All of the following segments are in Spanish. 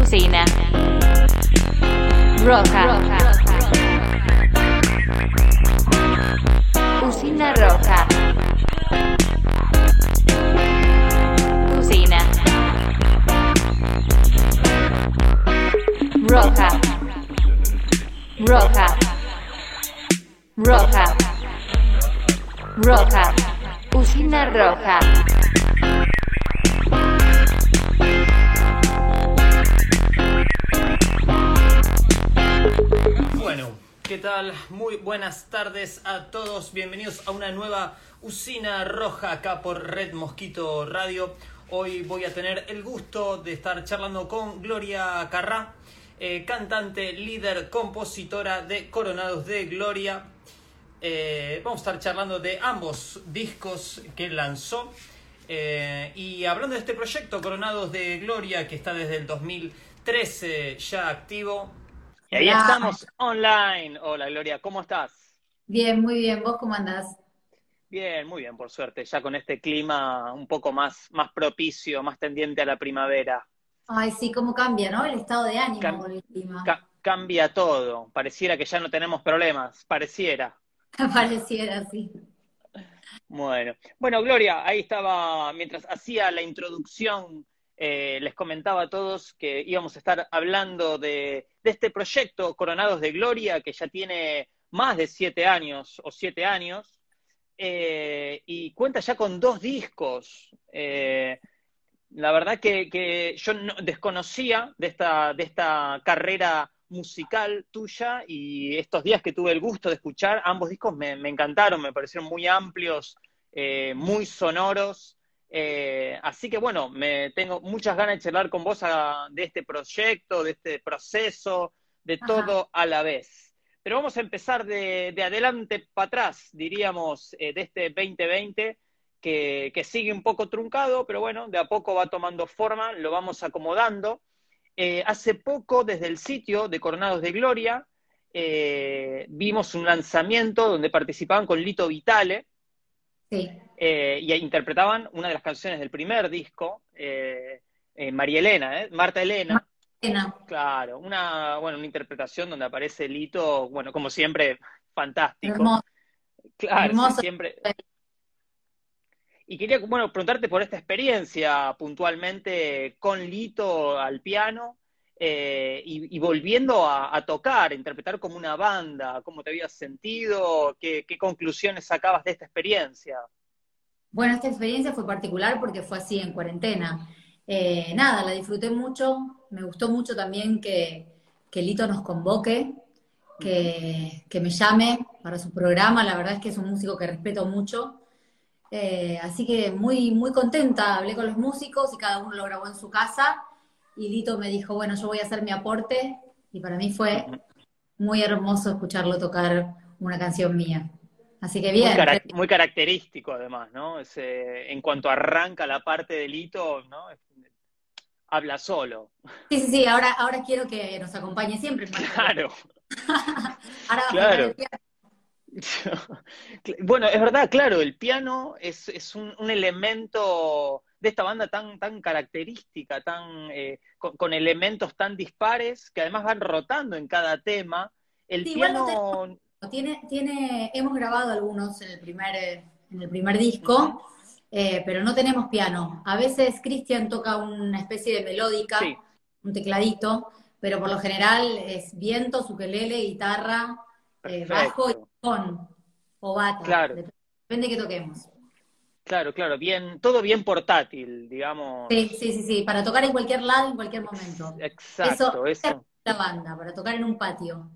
Usina. Roja. Usina roja. Usina. Roja. Roja. Roja. Roja. Usina roja. Buenas tardes a todos. Bienvenidos a una nueva usina roja acá por Red Mosquito Radio. Hoy voy a tener el gusto de estar charlando con Gloria Carrá, eh, cantante, líder, compositora de Coronados de Gloria. Eh, vamos a estar charlando de ambos discos que lanzó. Eh, y hablando de este proyecto, Coronados de Gloria, que está desde el 2013 ya activo, y ahí Hola. estamos online. Hola Gloria, ¿cómo estás? Bien, muy bien. ¿Vos cómo andás? Bien, muy bien, por suerte, ya con este clima un poco más, más propicio, más tendiente a la primavera. Ay, sí, cómo cambia, ¿no? El estado de ánimo Cam- con el clima. Ca- cambia todo, pareciera que ya no tenemos problemas, pareciera. Pareciera así. Bueno, bueno, Gloria, ahí estaba, mientras hacía la introducción, eh, les comentaba a todos que íbamos a estar hablando de, este proyecto Coronados de Gloria, que ya tiene más de siete años o siete años, eh, y cuenta ya con dos discos. Eh, la verdad que, yo no- desconocía de esta, de esta carrera musical tuya y estos días que tuve el gusto de escuchar, ambos discos me, encantaron, me parecieron muy amplios, muy sonoros. Eh, así que bueno, me tengo muchas ganas de charlar con vos de este proyecto, de este proceso, de Ajá. todo a la vez. Pero vamos a empezar de, de adelante para atrás, diríamos, eh, de este 2020, que, que sigue un poco truncado, pero bueno, de a poco va tomando forma, lo vamos acomodando. Eh, hace poco, desde el sitio de Coronados de Gloria, vimos un lanzamiento donde participaban con Lito Vitale, Sí. eh, y interpretaban una de las canciones del primer disco, eh, eh, María Elena, ¿eh? Marta Elena. Pena. Claro, una, bueno, una interpretación donde aparece Lito, bueno, como siempre, fantástico. Hermoso. Claro, sí, hermoso. siempre. Y quería, bueno, preguntarte por esta experiencia puntualmente con Lito al piano eh, y, volviendo a, a tocar, interpretar como una banda, cómo te habías sentido, qué, qué conclusiones sacabas de esta experiencia. Bueno, esta experiencia fue particular porque fue así en cuarentena. Eh, nada, la disfruté mucho. Me gustó mucho también que, que Lito nos convoque, que, que me llame para su programa. La verdad es que es un músico que respeto mucho. Eh, así que muy, muy contenta. Hablé con los músicos y cada uno lo grabó en su casa. Y Lito me dijo, bueno, yo voy a hacer mi aporte. Y para mí fue muy hermoso escucharlo tocar una canción mía. Así que bien. Muy, cara- muy característico además, ¿no? Ese- en cuanto arranca la parte del hito, ¿no? Habla solo. Sí, sí, sí, ahora, ahora quiero que nos acompañe siempre. Claro. Ahora Claro. Bueno, es verdad, claro, el piano es, es un, un elemento de esta banda tan, tan característica, tan, eh, con, con elementos tan dispares que además van rotando en cada tema. El Sí, piano, Tiene, tiene, hemos grabado algunos en el primer, eh, en el primer disco, eh, pero no tenemos piano. A veces Cristian toca una especie de melódica, Sí. un tecladito, pero por lo general es viento, ukelele, guitarra, eh, bajo y. con o bata. Claro. Dep- Depende que toquemos. claro, claro, bien, todo bien portátil, digamos. Sí, sí, sí, sí, para tocar en cualquier lado, en cualquier momento. Exacto, Eso- eso. La banda, para tocar en un patio.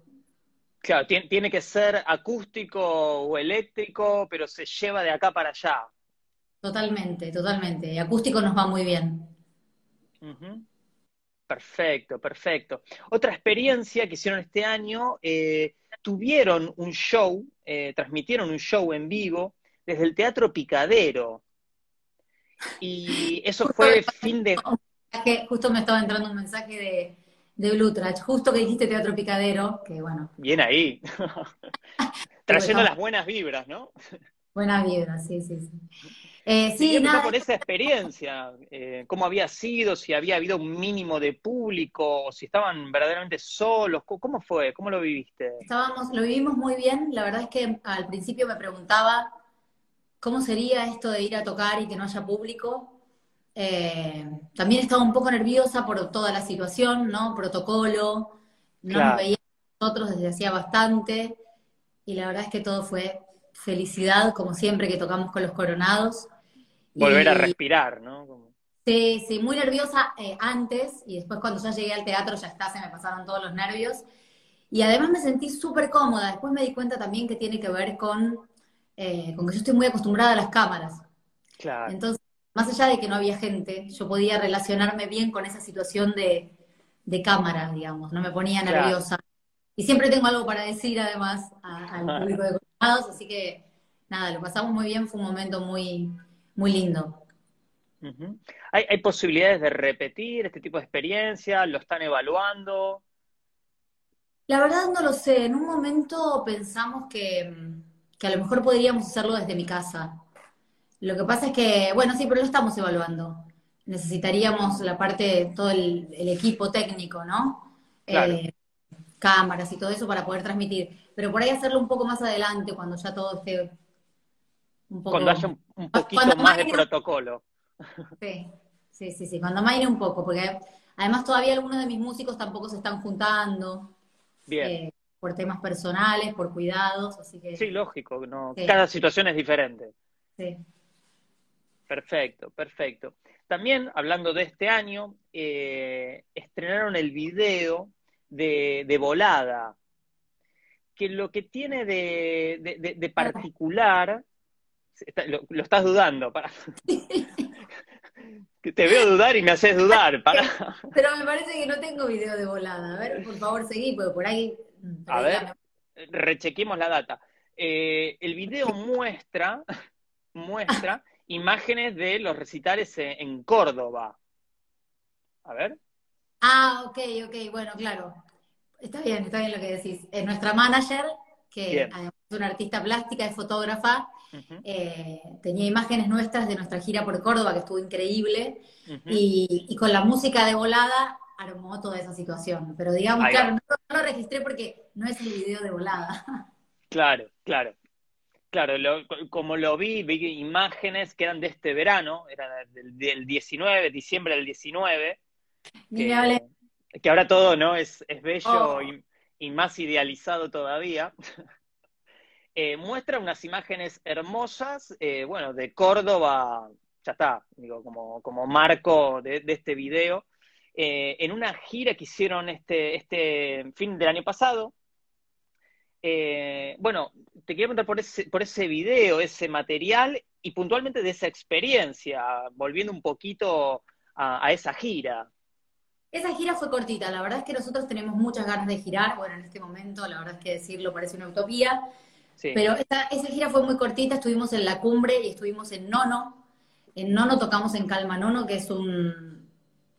Claro, tiene, tiene que ser acústico o eléctrico, pero se lleva de acá para allá. Totalmente, totalmente. Y acústico nos va muy bien. Ujú. Perfecto, perfecto. Otra experiencia que hicieron este año, eh, tuvieron un show, eh, transmitieron un show en vivo desde el Teatro Picadero. Y eso fue fin de... Justo me estaba entrando un mensaje de, de Blutrach, justo que dijiste Teatro Picadero, que bueno, Bien ahí. Trayendo las buenas vibras, ¿no? buenas vibras, sí, sí, sí. Eh, sí, nada, por esa experiencia, eh, cómo había sido, si había habido un mínimo de público, o si estaban verdaderamente solos, ¿cómo cómo fue? ¿Cómo lo viviste? estábamos, lo vivimos muy bien. La verdad es que al principio me preguntaba cómo sería esto de ir a tocar y que no haya público. Eh, también estaba un poco nerviosa por toda la situación, ¿no? Protocolo, no Claro. nos veíamos nosotros desde hacía bastante. Y la verdad es que todo fue felicidad, como siempre que tocamos con los coronados. Volver a respirar, ¿no? Como- Sí, sí, muy nerviosa eh, antes y después cuando ya llegué al teatro ya está, se me pasaron todos los nervios. Y además me sentí súper cómoda. Después me di cuenta también que tiene que ver con, eh, con que yo estoy muy acostumbrada a las cámaras. Claro, Entonces, más allá de que no había gente, yo podía relacionarme bien con esa situación de, de cámara, digamos, no me ponía Claro. nerviosa. Y siempre tengo algo para decir además al público de Coronados, así que nada, lo pasamos muy bien, fue un momento muy, muy lindo. ¿Hay, hay posibilidades de repetir este tipo de experiencia? ¿Lo están evaluando? La verdad no lo sé. En un momento pensamos que, que a lo mejor podríamos hacerlo desde mi casa. Lo que pasa es que, bueno, sí, pero lo estamos evaluando. Necesitaríamos la parte, todo el, el equipo técnico, ¿no? Claro. Eh, cámaras y todo eso para poder transmitir. Pero por ahí hacerlo un poco más adelante, cuando ya todo esté un poco... Cuando haya un, un poquito Cuando más de protocolo. Sí, sí, sí, sí, cuando maine un poco, porque además todavía algunos de mis músicos tampoco se están juntando. Bien. eh, por temas personales, por cuidados, así que Sí, lógico, no, Sí. cada situación es diferente. sí. Perfecto, perfecto. También, hablando de este año, eh, estrenaron el video de, de Volada, que lo que tiene de- de particular, está- lo, lo estás dudando, para. Te veo dudar y me haces dudar, para. Pero me parece que no tengo video de volada. A ver, por favor, seguí, porque por ahí. mm, por A ahí ver. rechequemos la data. Eh, el video muestra, muestra imágenes de los recitales en, en Córdoba. A ver. Ah, ok, ok, bueno, claro. Está bien, está bien lo que decís. Es nuestra manager, que Bien. además es una artista plástica, es fotógrafa, Eh, tenía imágenes nuestras de nuestra gira por Córdoba, que estuvo increíble, y, y con la música de volada armó toda esa situación. Pero digamos, Ahí claro, no, no lo registré porque no es el video de volada. Claro, claro. Claro, lo- como lo vi, vi imágenes que eran de este verano, eran del, del 19, diciembre del 19, Ni me hablé. que, que ahora todo no es, es bello Oh. y, y más idealizado todavía. Eh, muestra unas imágenes hermosas, eh, bueno, de Córdoba, ya está, digo, como, como marco de, este video, eh, en una gira que hicieron este, este fin del año pasado. Bueno, te quería preguntar por ese, por ese video, ese material y puntualmente de esa experiencia, volviendo un poquito a, a esa gira. Esa gira fue cortita, la verdad es que nosotros tenemos muchas ganas de girar, bueno, en este momento la verdad es que decirlo parece una utopía, Sí, pero esa, esa gira fue muy cortita, estuvimos en la cumbre y estuvimos en Nono, en Nono tocamos en Calma Nono, que es un,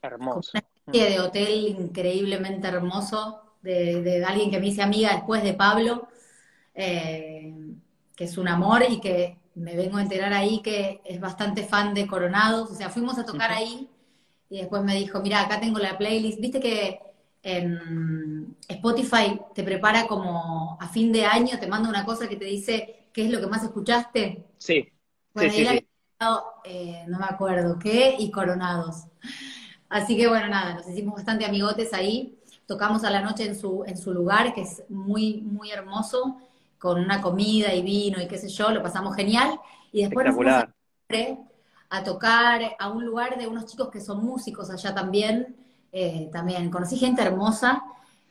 hermoso. una especie de hotel increíblemente hermoso, de, de alguien que me hice amiga después de Pablo, eh, que es un amor y que me vengo a enterar ahí que es bastante fan de Coronados, o sea, fuimos a tocar ahí y después me dijo, mira, acá tengo la playlist, viste que Spotify te prepara como a fin de año, te manda una cosa que te dice qué es lo que más escuchaste. Sí, Bueno, había eh, no me acuerdo qué, y Coronados. Así que bueno, nada, nos hicimos bastante amigotes ahí. Tocamos a la noche en su, en su lugar, que es muy, muy hermoso, con una comida y vino y qué sé yo, lo pasamos genial. Y después nos fuimos Espectacular. a, Cumbre a tocar a un lugar de unos chicos que son músicos allá también. Eh, también conocí gente hermosa.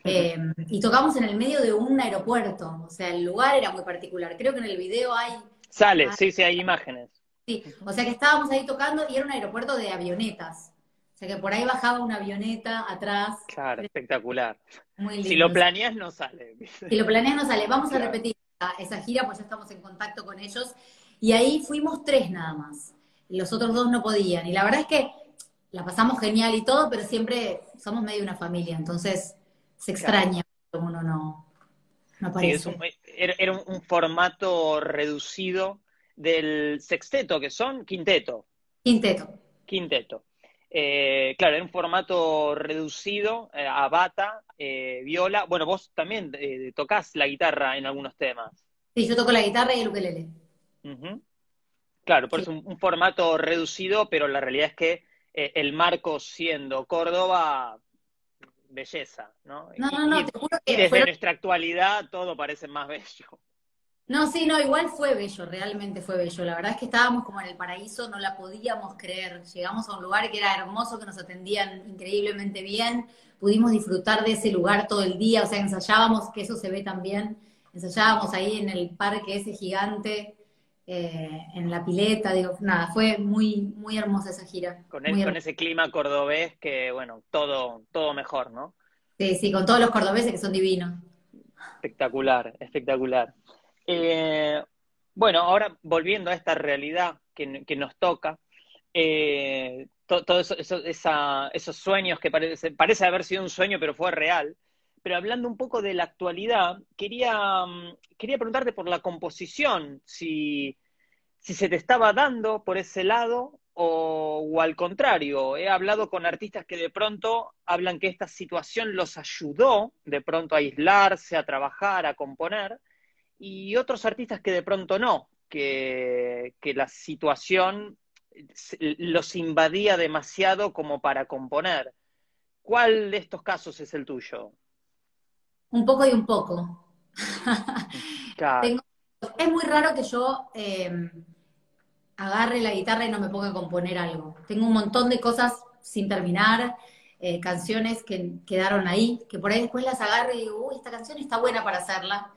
eh, y tocamos en el medio de un aeropuerto, o sea, el lugar era muy particular. Creo que en el video hay Sale, Ah. sí, sí, hay imágenes. Sí, o sea que estábamos ahí tocando y era un aeropuerto de avionetas. O sea que por ahí bajaba una avioneta atrás, Claro, espectacular. muy lindo. Si lo planeas, no sale. Si lo planeas no sale. Vamos a repetir esa gira, pues ya estamos en contacto con ellos. Y ahí fuimos tres nada más. Los otros dos no podían. Y la verdad es que la pasamos genial y todo, pero siempre somos medio una familia. Entonces se extraña cuando uno no, no aparece. era era un, un formato reducido del sexteto, que son quinteto. Quinteto. Quinteto. Eh, claro, en un formato reducido eh, a bata, eh, viola. Bueno, vos también tocas la guitarra en algunos temas. Sí, yo toco la guitarra y el ukelele. Claro, por eso un, un, formato reducido, pero la realidad es que el marco siendo Córdoba, belleza, ¿no? No, no, no, te juro que. Y desde nuestra actualidad todo parece más bello. No, sí, no, igual fue bello, realmente fue bello. La verdad es que estábamos como en el paraíso, no la podíamos creer. Llegamos a un lugar que era hermoso, que nos atendían increíblemente bien, pudimos disfrutar de ese lugar todo el día, o sea, ensayábamos, que eso se ve también, ensayábamos ahí en el parque ese gigante, eh, en la pileta, digo, nada, fue muy, muy hermosa esa gira. Con, con ese clima cordobés que, bueno, todo, todo mejor, ¿no? Sí, sí, con todos los cordobeses que son divinos. Espectacular, espectacular. Eh, bueno, ahora volviendo a esta realidad que, nos toca, eh, todos eso, esos sueños que parece, parece haber sido un sueño, pero fue real. Pero hablando un poco de la actualidad, quería, mm, quería preguntarte por la composición, si, si se te estaba dando por ese lado o, o, al contrario. He hablado con artistas que de pronto hablan que esta situación los ayudó de pronto a aislarse, a trabajar, a componer, y otros artistas que de pronto no, que, la situación los invadía demasiado como para componer. ¿Cuál de estos casos es el tuyo? Un poco y un poco. es muy raro que yo eh, agarre la guitarra y no me ponga a componer algo. Tengo un montón de cosas sin terminar, eh, canciones que quedaron ahí, que por ahí después las agarre y digo, uy, esta canción está buena para hacerla.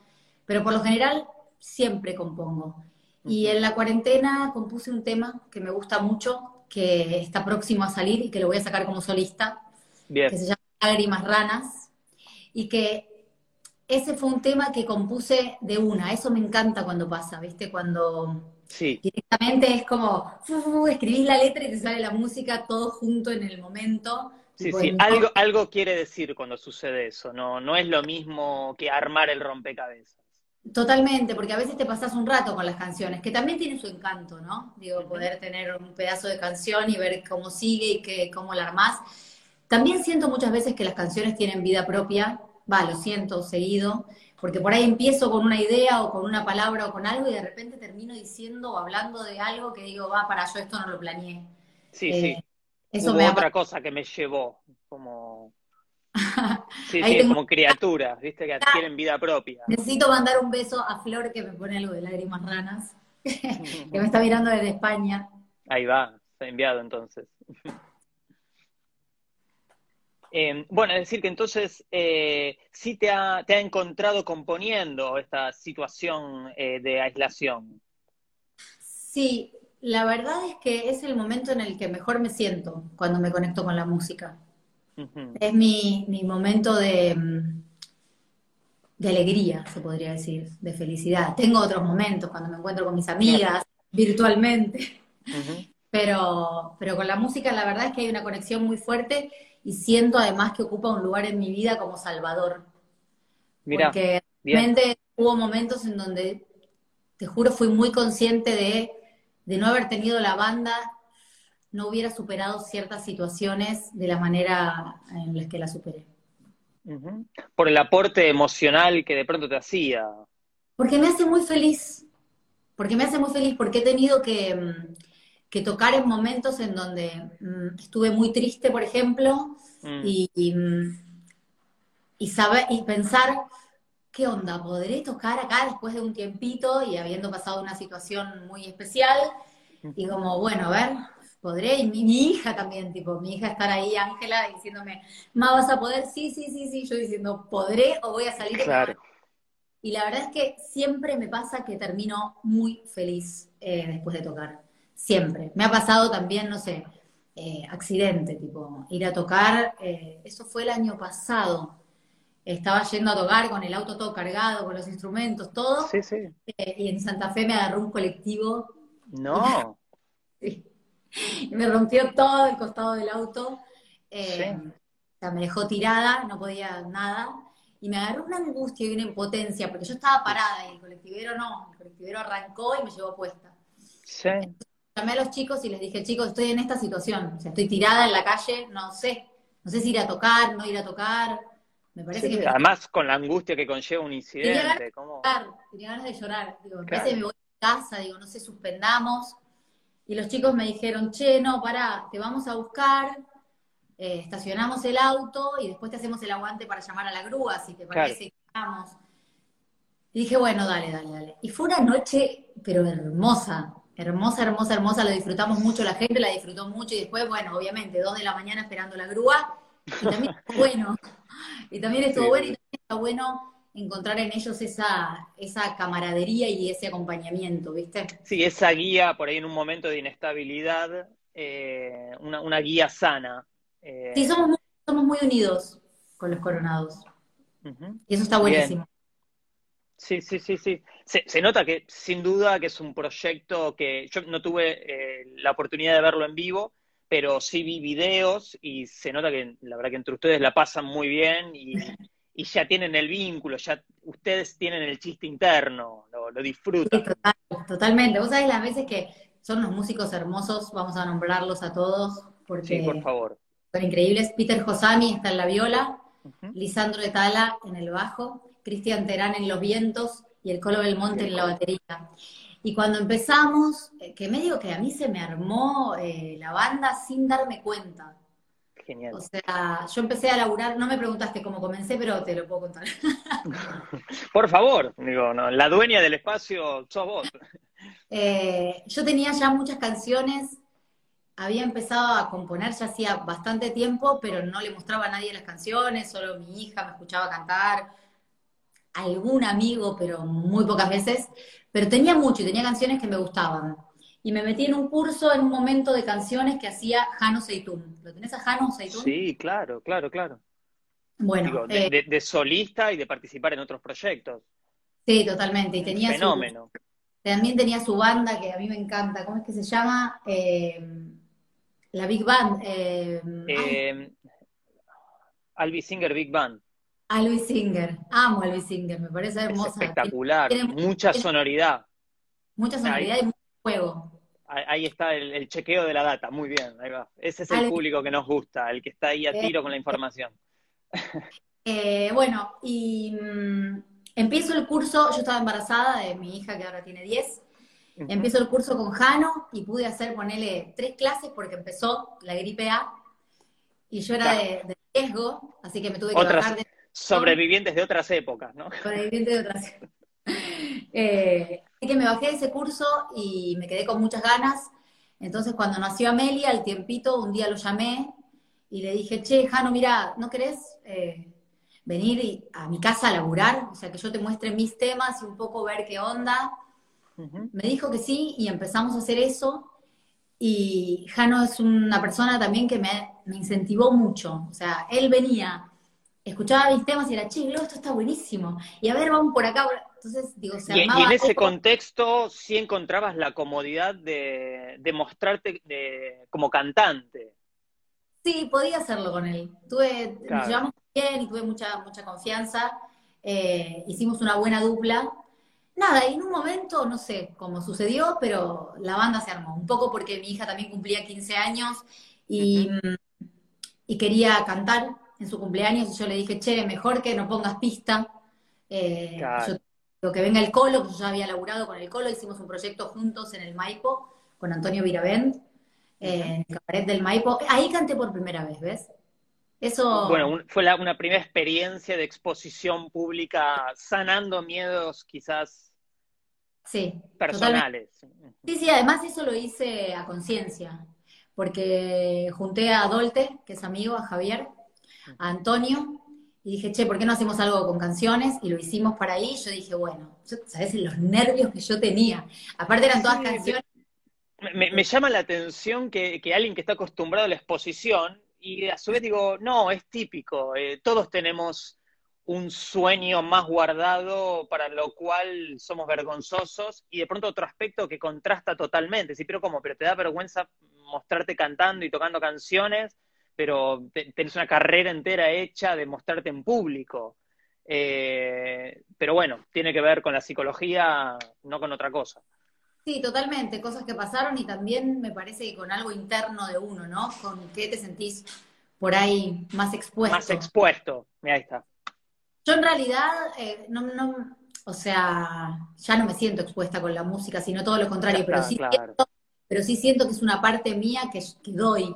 Pero por lo general siempre compongo. Y en la cuarentena compuse un tema que me gusta mucho, que está próximo a salir y que lo voy a sacar como solista, que se llama Lágrimas Ranas, y que ese fue un tema que compuse de una, eso me encanta cuando pasa, ¿viste? Cuando directamente es como, escribís la letra y te sale la música todo junto en el momento. Sí, sí, algo, algo quiere decir cuando sucede eso, no, no es lo mismo que armar el rompecabezas. Totalmente, porque a veces te pasas un rato con las canciones, que también tiene su encanto, ¿no? Digo, poder tener un pedazo de canción y ver cómo sigue y que, cómo la armás. También siento muchas veces que las canciones tienen vida propia, va, lo siento seguido, porque por ahí empiezo con una idea o con una palabra o con algo y de repente termino diciendo o hablando de algo que digo, va, para yo esto no lo planeé. Sí, sí. Eh, eso me otra cosa que me llevó, como Sí, sí, como criaturas, viste, que adquieren vida propia. Necesito mandar un beso a Flor que me pone algo de lágrimas ranas, que me está mirando desde España. Ahí va, se ha enviado entonces. Eh, bueno, es decir que entonces eh, sí te ha, te ha, encontrado componiendo esta situación eh, de aislación. Sí, la verdad es que es el momento en el que mejor me siento cuando me conecto con la música. Es mi, momento de, de alegría, se podría decir, de felicidad. Tengo otros momentos cuando me encuentro con mis amigas virtualmente, pero, pero con la música la verdad es que hay una conexión muy fuerte y siento además que ocupa un lugar en mi vida como salvador. Porque realmente hubo momentos en donde, te juro, fui muy consciente de, de no haber tenido la banda no hubiera superado ciertas situaciones de la manera en la que la superé. Por el aporte emocional que de pronto te hacía. Porque me hace muy feliz. Porque me hace muy feliz, porque he tenido que, mm, tocar en momentos en donde mm, estuve muy triste, por ejemplo, mm. y, y, saber, y pensar, ¿qué onda? ¿Podré tocar acá después de un tiempito y habiendo pasado una situación muy especial? Y como, bueno, a ver, podré, y mi, hija también, tipo, mi hija estar ahí, Ángela, diciéndome, ma, ¿vas a poder? Sí, sí, sí, sí, yo diciendo, ¿podré o voy a salir? Claro. Y la verdad es que siempre me pasa que termino muy feliz eh, después de tocar, siempre. Me ha pasado también, no sé, eh, accidente, tipo, ir a tocar, eh, eso fue el año pasado, estaba yendo a tocar con el auto todo cargado, con los instrumentos, todo. Sí, sí. y en Santa Fe me agarró un colectivo. No. sí. y me rompió todo el costado del auto. Eh, o sea, me dejó tirada, no podía nada. Y me agarró una angustia y una impotencia, porque yo estaba parada y el colectivero no, el colectivero arrancó y me llevó puesta. Sí. Llamé a los chicos y les dije, chicos, estoy en esta situación, o sea, estoy tirada en la calle, no sé, no sé si ir a tocar, no ir a tocar. Me parece Sí, que me además con la angustia que conlleva un incidente, ¿cómo? llorar, tenía ganas de llorar. Digo, me Claro. parece que me voy a casa, digo, no sé, suspendamos. Y los chicos me dijeron, che, no, pará, te vamos a buscar, eh, estacionamos el auto y después te hacemos el aguante para llamar a la grúa, si te Claro. parece que vamos. Y dije, bueno, dale, dale, dale. Y fue una noche, pero hermosa, hermosa, hermosa, hermosa, lo disfrutamos mucho, la gente la disfrutó mucho y después, bueno, obviamente, dos de la mañana esperando la grúa, y también estuvo bueno, y también estuvo Sí, bueno, y también está bueno encontrar en ellos esa, esa camaradería y ese acompañamiento, ¿viste? Sí, esa guía por ahí en un momento de inestabilidad, eh, una, una guía sana. eh, Sí, somos muy, somos muy unidos con los coronados, y eso está buenísimo. Sí, sí, sí, sí. Se, se nota que sin duda que es un proyecto que yo no tuve eh, la oportunidad de verlo en vivo, pero sí vi videos y se nota que la verdad que entre ustedes la pasan muy bien y, y ya tienen el vínculo, ya ustedes tienen el chiste interno, lo, lo Sí, disfrutan. total, totalmente. Vos sabés las veces que son unos músicos hermosos, vamos a nombrarlos a todos, porque Sí, por favor. son increíbles. Peter Josami está en la viola. Lisandro de Tala en el bajo, Cristian Terán en los vientos y el Colo Belmonte en la batería. Y cuando empezamos, eh, que me digo que a mí se me armó eh, la banda sin darme cuenta. Genial. O sea, yo empecé a laburar, no me preguntaste cómo comencé, pero te lo puedo contar. Por favor, digo, no, la dueña del espacio sos vos. Eh, yo tenía ya muchas canciones, había empezado a componer ya hacía bastante tiempo, pero no le mostraba a nadie las canciones, solo mi hija me escuchaba cantar, algún amigo, pero muy pocas veces, pero tenía mucho y tenía canciones que me gustaban. Y me metí en un curso en un momento de canciones que hacía Jano Seitún. ¿Lo tenés a Jano Seitún? Sí, claro, claro, claro. Bueno, Digo, de, eh, de- de solista y de participar en otros proyectos. sí, totalmente. Y tenía su, Fenómeno. También tenía su banda que a mí me encanta. ¿Cómo es que se llama? Eh, la Big Band. Eh, Eh, Albi Singer Big Band. A Luis Singer. Amo a Luis Singer, me parece Es hermosa. espectacular, Tiene mucha tiene sonoridad. mucha sonoridad y mucho juego. Ahí está el, el chequeo de la data, muy bien, ahí va. Ese es el público que nos gusta, el que está ahí a Eh, tiro con la información. Eh, bueno, y mm, empiezo el curso, yo estaba embarazada de mi hija que ahora tiene 10. Ujú. Empiezo el curso con Jano y pude hacer, ponerle tres clases porque empezó la gripe A y yo era de, de riesgo, así que me tuve que Otras- bajar de Sobrevivientes de otras épocas, ¿no? sobreviviente de otras. Eh, así que me bajé de ese curso y me quedé con muchas ganas. Entonces, cuando nació Amelia, al tiempito, un día lo llamé y le dije, che, Jano, mira, ¿no querés eh, venir y- a mi casa a laburar? O sea, que yo te muestre mis temas y un poco ver qué onda. Me dijo que sí y empezamos a hacer eso. Y Jano es una persona también que me, me incentivó mucho. O sea, él venía, escuchaba mis temas y era, che, Glo, esto está buenísimo. Y a ver, vamos por acá. Entonces, digo, se Y, y en ese contexto sí encontrabas la comodidad de, de mostrarte de- como cantante. Sí, podía hacerlo con él. Tuve, Claro. nos llevamos bien y tuve mucha, mucha confianza. Eh, hicimos una buena dupla. Nada, y en un momento, no sé cómo sucedió, pero la banda se armó. Un poco porque mi hija también cumplía 15 años y, y quería cantar en su cumpleaños. Y yo le dije, che, mejor que no pongas pista. Eh, Claro. yo que venga el Colo, que yo ya había laburado con el Colo. Hicimos un proyecto juntos en el Maipo con Antonio Viravent, eh, en el cabaret del Maipo. Ahí canté por primera vez, ¿ves? Eso. Bueno, un- fue la- una primera experiencia de exposición pública sanando miedos quizás sí, totalmente. personales. Sí, sí, además eso lo hice a conciencia, porque junté a Dolte, que es amigo, a Javier, a Antonio, y dije, che, ¿por qué no hacemos algo con canciones? Y lo hicimos para ahí. Yo dije, bueno, yo- ¿sabes los nervios que yo tenía? Aparte eran todas Sí, canciones. Me, me llama la atención que, que alguien que está acostumbrado a la exposición, y a su vez digo, no, es típico, eh, todos tenemos un sueño más guardado para lo cual somos vergonzosos, y de pronto otro aspecto que contrasta totalmente, sí, pero ¿cómo? Pero te da vergüenza mostrarte cantando y tocando canciones, pero te- tenés una carrera entera hecha de mostrarte en público. Eh, pero bueno, tiene que ver con la psicología, no con otra cosa. Sí, totalmente, cosas que pasaron y también me parece que con algo interno de uno, ¿no? Con qué te sentís por ahí más expuesto. Más expuesto, Mira, ahí está. Yo en realidad, eh, no, no, o sea, ya no me siento expuesta con la música, sino todo lo contrario, pero, sí siento, pero sí siento que es una parte mía que, doy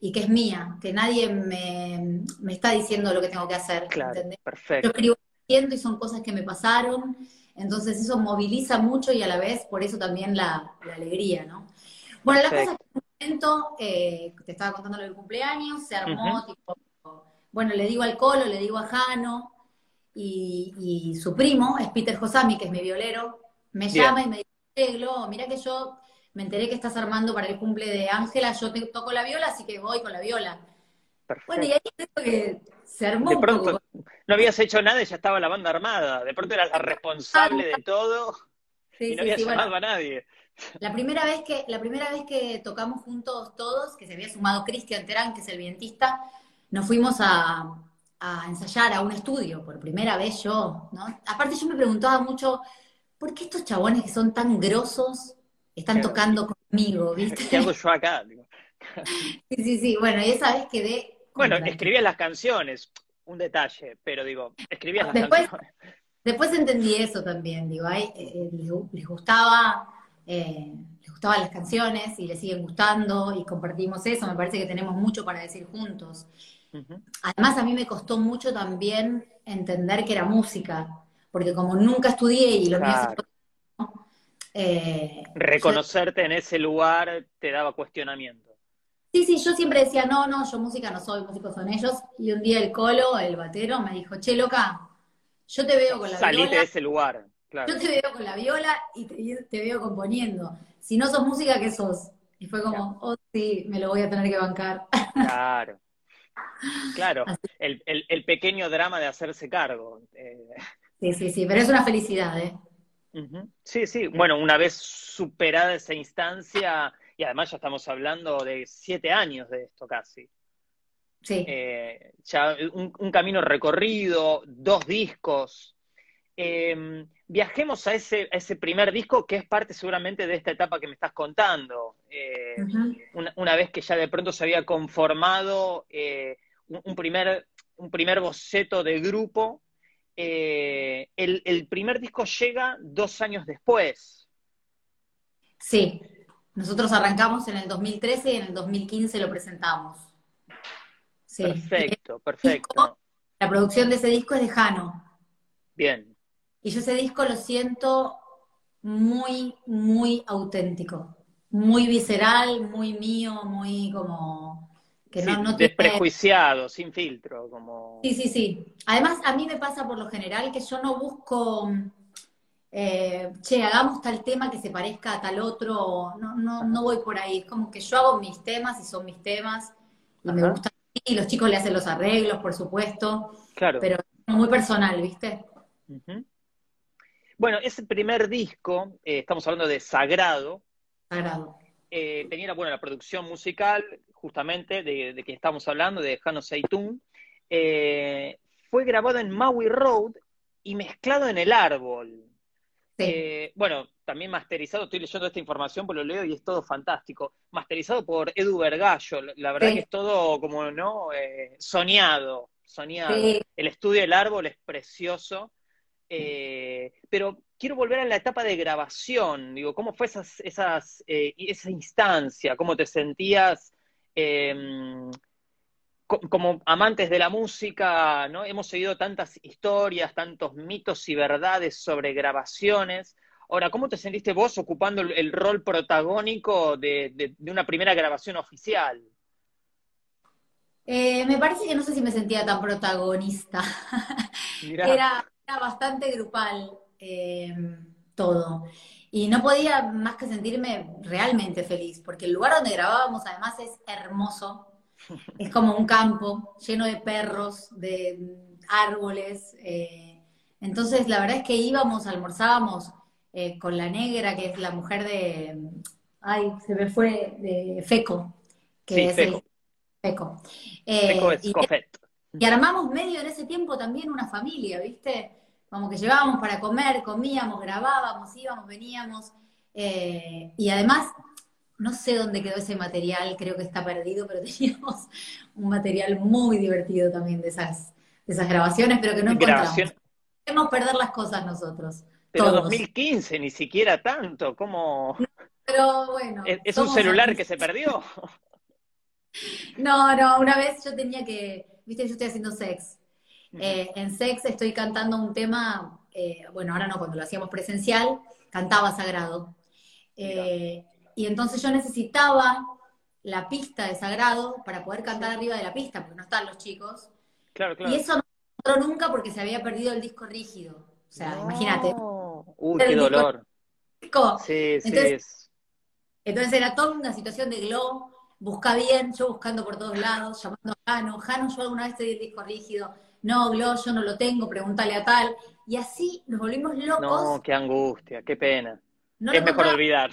y que es mía, que nadie me, está diciendo lo que tengo que hacer. Claro, perfecto. Yo escribo y son cosas que me pasaron entonces eso moviliza mucho y a la vez por eso también la, alegría, ¿no? Bueno, la cosa es que en un momento, eh, te estaba contando lo del cumpleaños, se armó, tipo, bueno, le digo al Colo, le digo a Jano, y, su primo, es Peter Josami, que es mi violero, me llama y me dice, Glo, mira que yo me enteré que estás armando para el cumple de Ángela, yo te toco la viola, así que voy con la viola. Bueno, y ahí creo que se armó. De pronto, no habías hecho nada y ya estaba la banda armada. De pronto eras la responsable de todo y no habías llamado a nadie. La primera, vez que, la primera vez que tocamos juntos todos, que se había sumado Cristian Terán, que es el vientista, nos fuimos a, ensayar a un estudio, por primera vez yo, ¿no? Aparte yo me preguntaba mucho, ¿por qué estos chabones que son tan grosos están tocando conmigo, viste? ¿Qué hago yo acá? sí, sí, sí, bueno, y esa vez quedé bueno, escribías las canciones, un detalle, pero digo, escribías las después, canciones. Después entendí eso también, digo, eh, eh, les, gustaba, eh, les gustaban las canciones y les siguen gustando y compartimos eso, me parece que tenemos mucho para decir juntos. Además, a mí me costó mucho también entender que era música, porque como nunca estudié y lo mío Reconocerte en ese lugar te daba cuestionamiento. Sí, sí, yo siempre decía, no, no, yo música no soy, músicos son ellos. Y un día el colo, el batero, me dijo, che, loca, yo te veo con la viola. Salite de ese lugar, claro. Yo te veo con la viola y te, veo componiendo. Si no sos música, ¿qué sos? Y fue como, oh, sí, me lo voy a tener que bancar. Claro. Claro, el, el, pequeño drama de hacerse cargo. Eh. Sí, sí, sí, pero es una felicidad, ¿eh? Sí, sí, bueno, una vez superada esa instancia, y además ya estamos hablando de siete años de esto casi. Sí. Eh, ya un, camino recorrido, dos discos. Em, viajemos a ese, ese primer disco que es parte seguramente de esta etapa que me estás contando. Eh, una, vez que ya de pronto se había conformado eh, un, primer, un primer boceto de grupo, el, el primer disco llega dos años después. Sí, nosotros arrancamos en el 2013 y en el 2015 lo presentamos. Perfecto, perfecto. la producción de ese disco es de Jano. Bien. Y yo ese disco lo siento muy, muy auténtico. Muy visceral, muy mío, muy como... Que no, no desprejuiciado, sin filtro, como... Sí, sí, sí. Además, a mí me pasa por lo general que yo no busco eh, che, hagamos tal tema que se parezca a tal otro, no, no, no voy por ahí, es como que yo hago mis temas y son mis temas, y me gustan, y los chicos le hacen los arreglos, por supuesto, claro. pero muy personal, ¿viste? Bueno, ese primer disco, eh, estamos hablando de Sagrado, Sagrado. Eh, tenía bueno, la producción musical, justamente, de, de que estamos hablando, de Jano Seitún, fue grabado en Maui Road y mezclado en el árbol. Eh, bueno, también masterizado, estoy leyendo esta información, pues lo leo y es todo fantástico. Masterizado por Edu Vergallo, la verdad que es todo como, ¿no? Eh, soñado, soñado. El estudio del árbol es precioso. Eh, pero quiero volver a la etapa de grabación, digo, ¿cómo fue esas, esas, esa instancia? ¿Cómo te sentías? Em, como amantes de la música, ¿no? Hemos seguido tantas historias, tantos mitos y verdades sobre grabaciones. Ahora, ¿cómo te sentiste vos ocupando el, rol protagónico de, una primera grabación oficial? Eh, me parece que no sé si me sentía tan protagonista. Era, bastante grupal eh, todo. Y no podía más que sentirme realmente feliz, porque el lugar donde grabábamos además es hermoso es como un campo lleno de perros, de árboles. Eh, entonces, la verdad es que íbamos, almorzábamos eh, con la negra, que es la mujer de. Ay, se me fue, de Feco. Que es Feco. Feco. Eh, es y, y armamos medio en ese tiempo también una familia, ¿viste? Como que llevábamos para comer, comíamos, grabábamos, íbamos, veníamos. Eh, y además, no sé dónde quedó ese material, creo que está perdido, pero teníamos un material muy divertido también de esas, de esas grabaciones, pero que no encontramos. Queremos perder las cosas nosotros. Pero 2015, ni siquiera tanto, ¿cómo? pero bueno. ¿Es, un celular que se perdió? No, no, una vez yo tenía que, viste, yo estoy haciendo sex. Eh, en sex estoy cantando un tema, eh, bueno, ahora no, cuando lo hacíamos presencial, cantaba sagrado. Eh, y entonces yo necesitaba la pista de sagrado para poder cantar arriba de la pista, porque no están los chicos. Claro, claro. Y eso no entró nunca porque se había perdido el disco rígido. O sea, imagínate. Uy, qué dolor. Sí, entonces, sí. Entonces era toda una situación de glow, busca bien, yo buscando por todos lados, llamando a Jano, Jano, yo alguna vez te di el disco rígido, no, glow, yo no lo tengo, pregúntale a tal. Y así nos volvimos locos. No, qué angustia, qué pena. es mejor olvidar.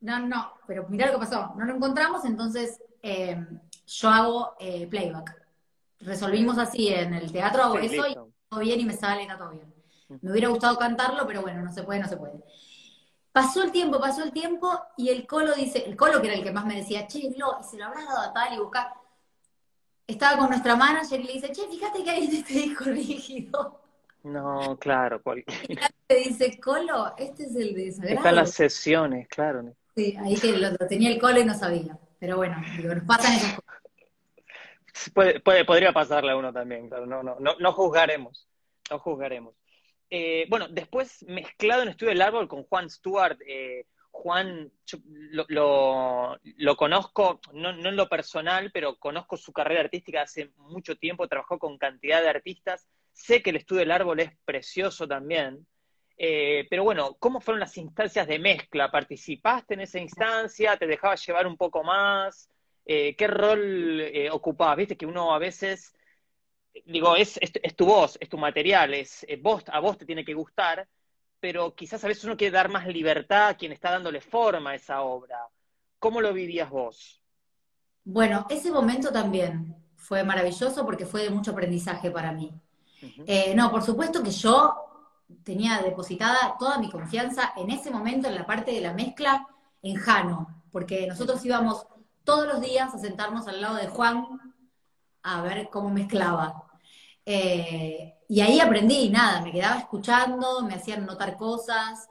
No, no, pero mirá lo que pasó. No lo encontramos, entonces eh, yo hago eh, playback. Resolvimos así en el teatro, hago eso y todo bien y me sale, está todo bien. Me hubiera gustado cantarlo, pero bueno, no se puede, no se puede. Pasó el tiempo, pasó el tiempo, y el Colo dice, el Colo que era el que más me decía, che, lo, y se lo habrá dado a tal y buscar. Estaba con nuestra manager y le dice, che, fíjate que hay este disco rígido. No, claro, cualquier. Le dice, Colo, este es el de Sagrado. Están las sesiones, claro. Sí, ahí que lo, tenía el colo y no sabía. Pero bueno, digo, nos pasan esas cosas. Puede, puede, podría pasarle a uno también, claro, no, no, no, no juzgaremos, no juzgaremos. Eh, bueno, después mezclado en Estudio del Árbol con Juan Stewart, eh, Juan lo, conozco, no, no, en lo personal, pero conozco su carrera artística hace mucho tiempo, trabajó con cantidad de artistas, sé que el Estudio del Árbol es precioso también, eh, pero bueno, ¿cómo fueron las instancias de mezcla? ¿Participaste en esa instancia? ¿Te dejabas llevar un poco más? Eh, ¿Qué rol eh, ocupabas? Viste que uno a veces, digo, es, es, tu voz, es tu material, es vos, a vos te tiene que gustar, pero quizás a veces uno quiere dar más libertad a quien está dándole forma a esa obra. ¿Cómo lo vivías vos? Bueno, ese momento también fue maravilloso porque fue de mucho aprendizaje para mí. no, por supuesto que yo tenía depositada toda mi confianza en ese momento en la parte de la mezcla en Jano, porque nosotros íbamos todos los días a sentarnos al lado de Juan a ver cómo mezclaba. Eh, y ahí aprendí, nada, me quedaba escuchando, me hacían notar cosas,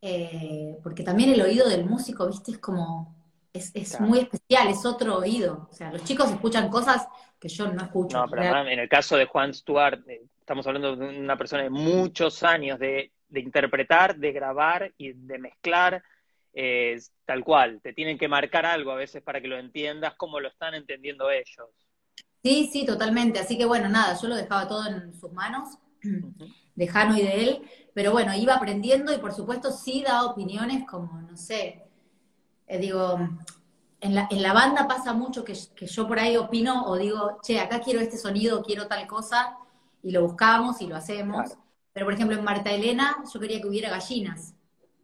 eh, porque también el oído del músico, viste, es como, es, muy especial, es otro oído. O sea, los chicos escuchan cosas que yo no escucho. No, pero en el caso de Juan Stuart, eh, estamos hablando de una persona de muchos años de, interpretar, de grabar y de mezclar, eh, tal cual. Te tienen que marcar algo a veces para que lo entiendas, como lo están entendiendo ellos. Sí, sí, totalmente. Así que bueno, nada, yo lo dejaba todo en sus manos, de Jano y de él, pero bueno, iba aprendiendo y por supuesto sí da opiniones como, no sé, eh, digo, en la, en la, banda pasa mucho que, que, yo por ahí opino o digo, che, acá quiero este sonido, quiero tal cosa, y lo buscamos y lo hacemos. Pero, por ejemplo, en Marta Elena yo quería que hubiera gallinas.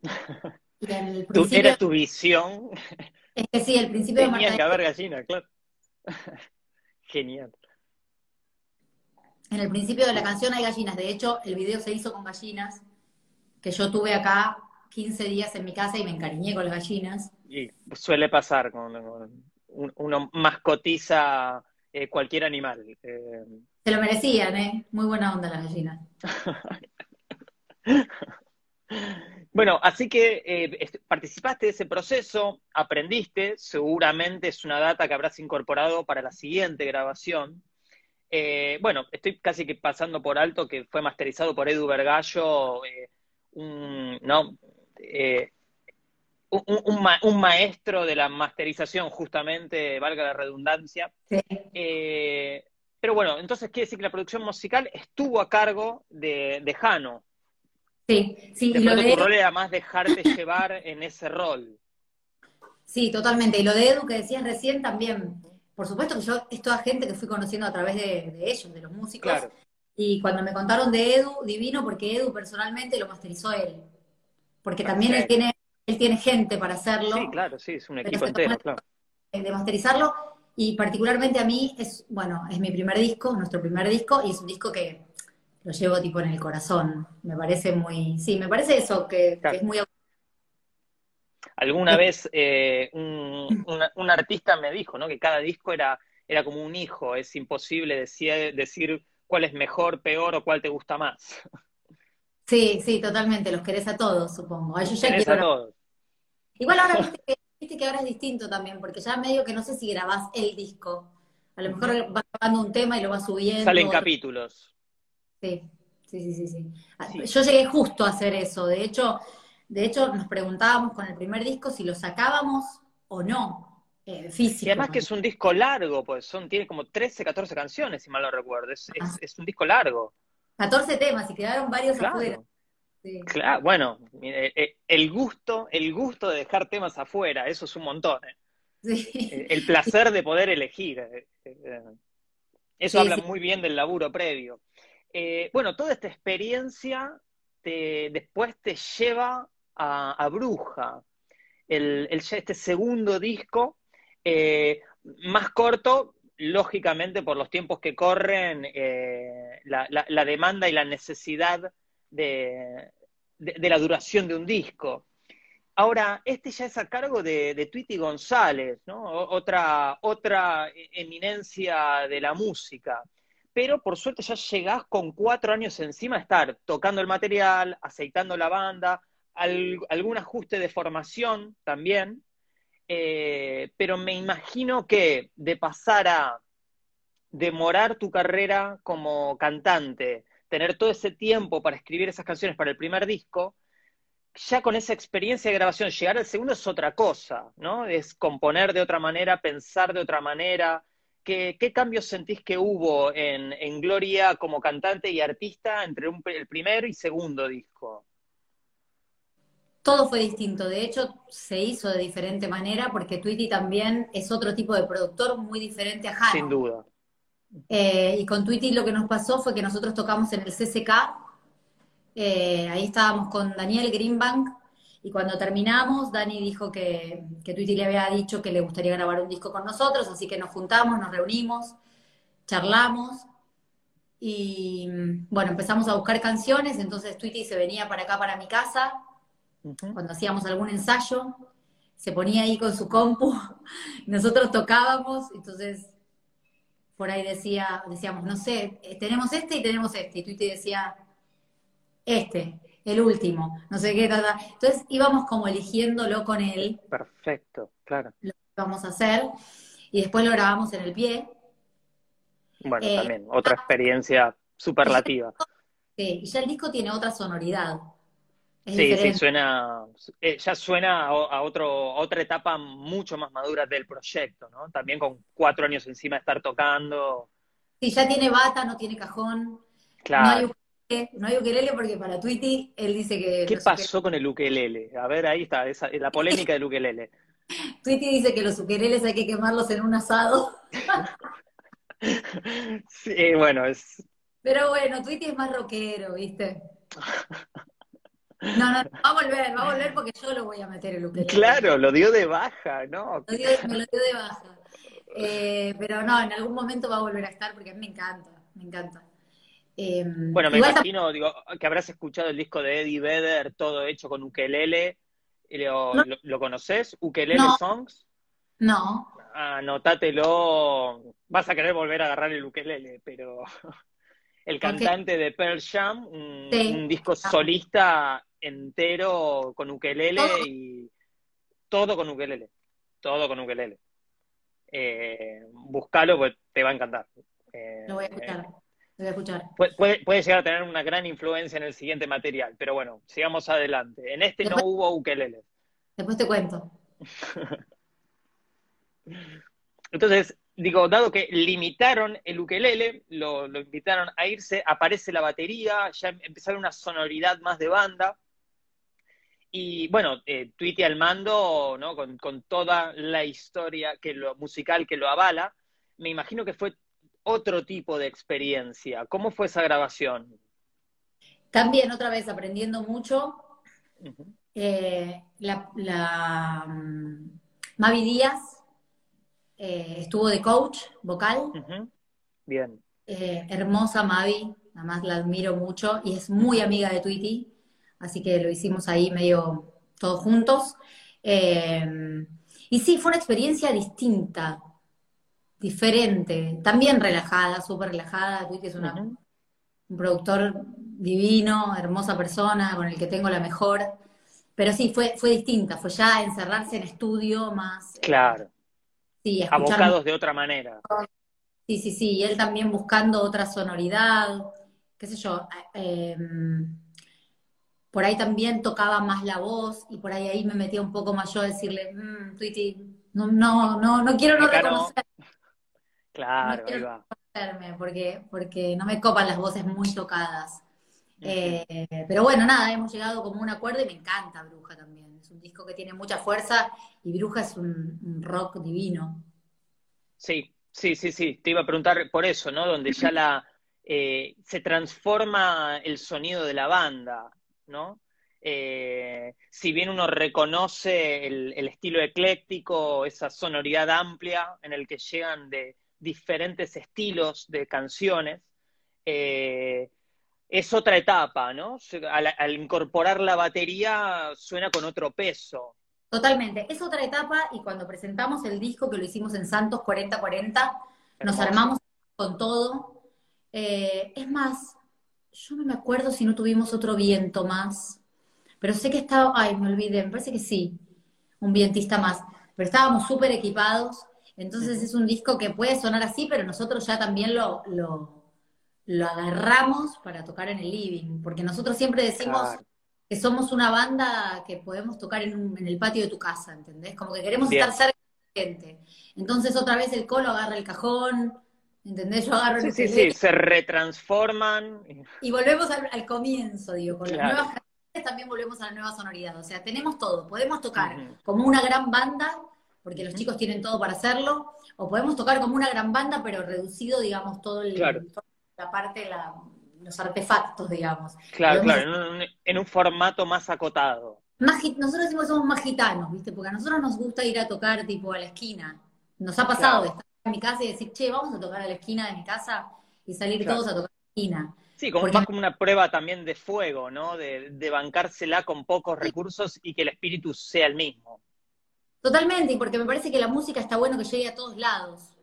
Y el ¿Era tu visión? Es que sí, el principio de Marta que haber gallinas, claro. Genial. En el principio de la canción hay gallinas. De hecho, el video se hizo con gallinas, que yo tuve acá 15 días en mi casa y me encariñé con las gallinas. Y suele pasar con, uno mascotiza eh, cualquier animal. Eh, se lo merecían, ¿eh? Muy buena onda las gallinas. bueno, así que eh, participaste de ese proceso, aprendiste, seguramente es una data que habrás incorporado para la siguiente grabación. Eh, bueno, estoy casi que pasando por alto que fue masterizado por Edu Vergallo, eh, un, ¿no? Un, maestro de la masterización, justamente, valga la redundancia. Sí. Pero bueno, entonces quiere decir que la producción musical estuvo a cargo de, de Jano. Sí, sí. y lo de... tu rol era más dejarte llevar en ese rol. Sí, totalmente. Y lo de Edu que decías recién también. Por supuesto que yo es toda gente que fui conociendo a través de, ellos, de los músicos. Claro. Y cuando me contaron de Edu, divino, porque Edu personalmente lo masterizó él. Porque también él tiene, él tiene gente para hacerlo. Sí, claro, sí, es un equipo entero, claro. De masterizarlo y particularmente a mí es, bueno, es mi primer disco, nuestro primer disco, y es un disco que lo llevo tipo en el corazón. Me parece muy, sí, me parece eso, que, es muy... Alguna vez eh, un, una- un artista me dijo, ¿no? Que cada disco era, era como un hijo, es imposible decir, decir cuál es mejor, peor o cuál te gusta más. Sí, sí, totalmente, los querés a todos, supongo. Ay, yo ya quiero a todos. Igual ahora viste que, viste que ahora es distinto también, porque ya medio que no sé si grabás el disco. A lo mejor vas grabando un tema y lo vas subiendo. Salen capítulos. Sí, sí, sí, sí, sí. Ah, Sí. Yo llegué justo a hacer eso. De hecho, de hecho, nos preguntábamos con el primer disco si lo sacábamos o no, eh, físico. Y además que es un disco largo, pues son, tiene como 13, 14 canciones, si mal no recuerdo. Es, es, es un disco largo. 14 temas y quedaron varios afuera. Claro. Sí. Claro, bueno, eh, eh, el gusto, el gusto de dejar temas afuera, eso es un montón. ¿eh? Sí. El placer de poder elegir. Eso Sí, habla muy bien del laburo previo. Eh, bueno, toda esta experiencia te, después te lleva a, Bruja, el, este segundo disco, eh, más corto, lógicamente por los tiempos que corren, eh, la, demanda y la necesidad de, la duración de un disco. Ahora, este ya es a cargo de, de Tweety González, ¿no? Otra, otra eminencia de la música. Pero por suerte ya llegás con cuatro años encima a estar tocando el material, aceitando la banda, al- algún ajuste de formación también. Eh, pero me imagino que de pasar a demorar tu carrera como cantante, tener todo ese tiempo para escribir esas canciones para el primer disco, ya con esa experiencia de grabación, llegar al segundo es otra cosa, ¿no? Es componer de otra manera, pensar de otra manera. ¿Qué, qué cambios sentís que hubo en, en Gloria como cantante y artista entre un- el primero y segundo disco? Todo fue distinto. De hecho, se hizo de diferente manera porque Tweety también es otro tipo de productor muy diferente a Jano. Sin duda. Eh, y con Tweety lo que nos pasó fue que nosotros tocamos en el CCK, eh, ahí estábamos con Daniel Greenbank, y cuando terminamos, Dani dijo que, que Tweety le había dicho que le gustaría grabar un disco con nosotros, así que nos juntamos, nos reunimos, charlamos, y bueno, empezamos a buscar canciones, entonces Tweety se venía para acá, para mi casa, cuando hacíamos algún ensayo, se ponía ahí con su compu, nosotros tocábamos, entonces por ahí decía, decíamos, no sé, tenemos este y tenemos este, y Tweety decía, este, el último, no sé qué, ta, ta. entonces íbamos como eligiéndolo con él, Perfecto, claro. lo que íbamos a hacer, y después lo grabamos en el pie, Bueno, Eh, también, otra experiencia superlativa. sí, y ya el disco tiene otra sonoridad, es Sí, sí, suena, eh, ya suena a, a otro, a otra etapa mucho más madura del proyecto, ¿no? También con cuatro años encima de estar tocando. Sí, ya tiene bata, no tiene cajón, no hay Claro. No hay ukelele porque para Tweety él dice que ¿Qué pasó con el ukelele? A ver, ahí está, esa, la polémica del ukelele. Tweety dice que los ukeleles hay que quemarlos en un asado. Sí, bueno, es, Pero bueno, Tweety es más rockero, ¿viste? No, no, va a volver, va a volver porque yo lo voy a meter el ukelele. claro, lo dio de baja, ¿no? Lo dio- me lo dio de baja. Eh, pero no, en algún momento va a volver a estar porque a mí me encanta, me encanta. Eh, Bueno, me imagino, digo, que habrás escuchado el disco de Eddie Vedder, todo hecho con ukelele. ¿Lo, No. lo, conoces? ¿Ukelele No. Songs? No, Anótatelo. Vas a querer volver a agarrar el ukelele, pero el cantante de Pearl Jam, un, Sí. un disco solista entero con ukelele Todo. y todo con ukelele. Todo con ukelele. Eh, buscalo, pues te va a encantar. Eh, lo voy a escuchar, lo voy a escuchar. Puede, puede- puede llegar a tener una gran influencia en el siguiente material, pero bueno, sigamos adelante. En este no hubo ukelele. Después te cuento. Entonces, digo, dado que limitaron el ukelele, lo, lo invitaron a irse, aparece la batería, ya empezaron una sonoridad más de banda. Y bueno, eh, Tweety al mando, ¿no? Con, con toda la historia que lo, musical que lo avala, me imagino que fue otro tipo de experiencia. ¿Cómo fue esa grabación? También otra vez aprendiendo mucho. Eh, la, la, mm, Mavi Díaz eh, estuvo de coach vocal. Bien. Eh, hermosa Mavi, además la admiro mucho y es muy amiga de Tweety, así que lo hicimos ahí medio todos juntos. Y sí, fue una experiencia distinta, diferente, también relajada, súper relajada. Tú que es una, un productor divino, hermosa persona, con el que tengo la mejor. Pero sí, fue, fue distinta, fue ya encerrarse en estudio más. eh, Claro, sí, escuchar abocados de otra manera. Sí, sí, sí, y él también buscando otra sonoridad, qué sé yo, eh, por ahí también tocaba más la voz y por ahí ahí me metía un poco más yo a decirle, mmm, Twitty, no, no, no, no quiero no Acá no. Claro, No ahí va. porque, porque no me copan las voces muy tocadas. Eh, pero bueno, nada, hemos llegado como a un acuerdo y me encanta Bruja también. Es un disco que tiene mucha fuerza y Bruja es un, un rock divino. Sí, sí, sí, sí. Te iba a preguntar por eso, ¿no? Donde ya la eh, se transforma el sonido de la banda, ¿no? Eh, si bien uno reconoce el, el estilo ecléctico, esa sonoridad amplia en el que llegan de diferentes estilos de canciones, eh, es otra etapa, ¿no? Al, al incorporar la batería suena con otro peso. Totalmente. Es otra etapa y cuando presentamos el disco que lo hicimos en Santos 4040, nos armamos con todo. Eh, es más, yo no me acuerdo si no tuvimos otro viento más, pero sé que estaba, ay, me olvidé, me parece que sí, un vientista más, pero estábamos súper equipados, entonces Ujú. es un disco que puede sonar así, pero nosotros ya también lo, lo, lo agarramos para tocar en el living, porque nosotros siempre decimos Claro. que somos una banda que podemos tocar en, un- en el patio de tu casa, ¿entendés? Como que queremos Bien. estar cerca de la gente. Entonces otra vez el colo agarra el cajón, ¿entendés? Yo agarro Sí, el sí, sí, ukelele se retransforman. y volvemos al, al comienzo, digo, con las Claro. nuevas canciones también volvemos a la nueva sonoridad. O sea, tenemos todo. Podemos tocar Ujú. como una gran banda, porque los chicos tienen todo para hacerlo, o podemos tocar como una gran banda, pero reducido, digamos, todo el, Claro. toda la parte, la- los artefactos, digamos. Claro, claro, en un, en un formato más acotado. Más nosotros decimos que somos más gitanos, ¿viste? Porque a nosotros nos gusta ir a tocar tipo a la esquina. Nos ha pasado Claro. de estar en mi casa y decir, che, vamos a tocar a la esquina de mi casa y salir Claro. todos a tocar a la esquina. Sí, como Porque- más como una prueba también de fuego, ¿no? De, de bancársela con pocos recursos y que el espíritu sea el mismo. Totalmente, y porque me parece que la música está bueno que llegue a todos lados.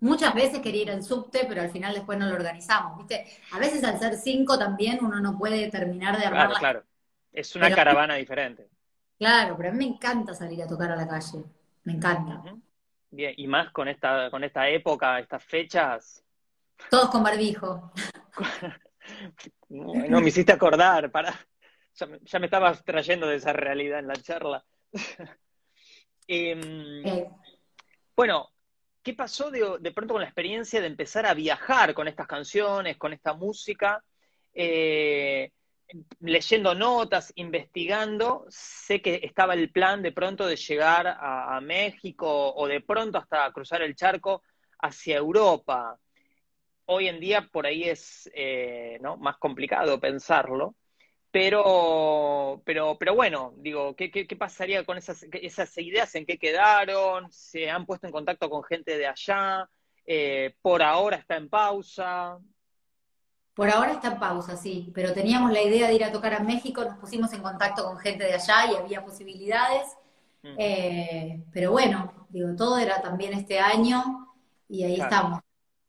Muchas veces quería ir al subte, pero al final después no lo organizamos, ¿viste? A veces al ser cinco también uno no puede terminar de armar Claro, claro. Es una Pero- caravana diferente. Claro, pero a mí me encanta salir a tocar a la calle. Me encanta. Bien, y más con esta, con esta época, estas fechas. Todos con barbijo. No, me hiciste acordar, para. Ya, me- ya me estabas trayendo de esa realidad en la charla. Em, Eh, Bueno, ¿qué pasó de, de pronto con la experiencia de empezar a viajar con estas canciones, con esta música? Eh, leyendo notas, investigando, sé que estaba el plan de pronto de llegar a, a México o de pronto hasta cruzar el charco hacia Europa. Hoy en día por ahí es eh, ¿no? más complicado pensarlo, pero, pero, pero bueno, digo, ¿qué, qué, qué pasaría con esas, esas ideas? ¿En qué quedaron? ¿Se han puesto en contacto con gente de allá? Eh, ¿Por ahora está en pausa? Por ahora está en pausa, sí, pero teníamos la idea de ir a tocar a México, nos pusimos en contacto con gente de allá y había posibilidades, Mm, eh, pero bueno, digo, todo era también este año y ahí Claro. estamos,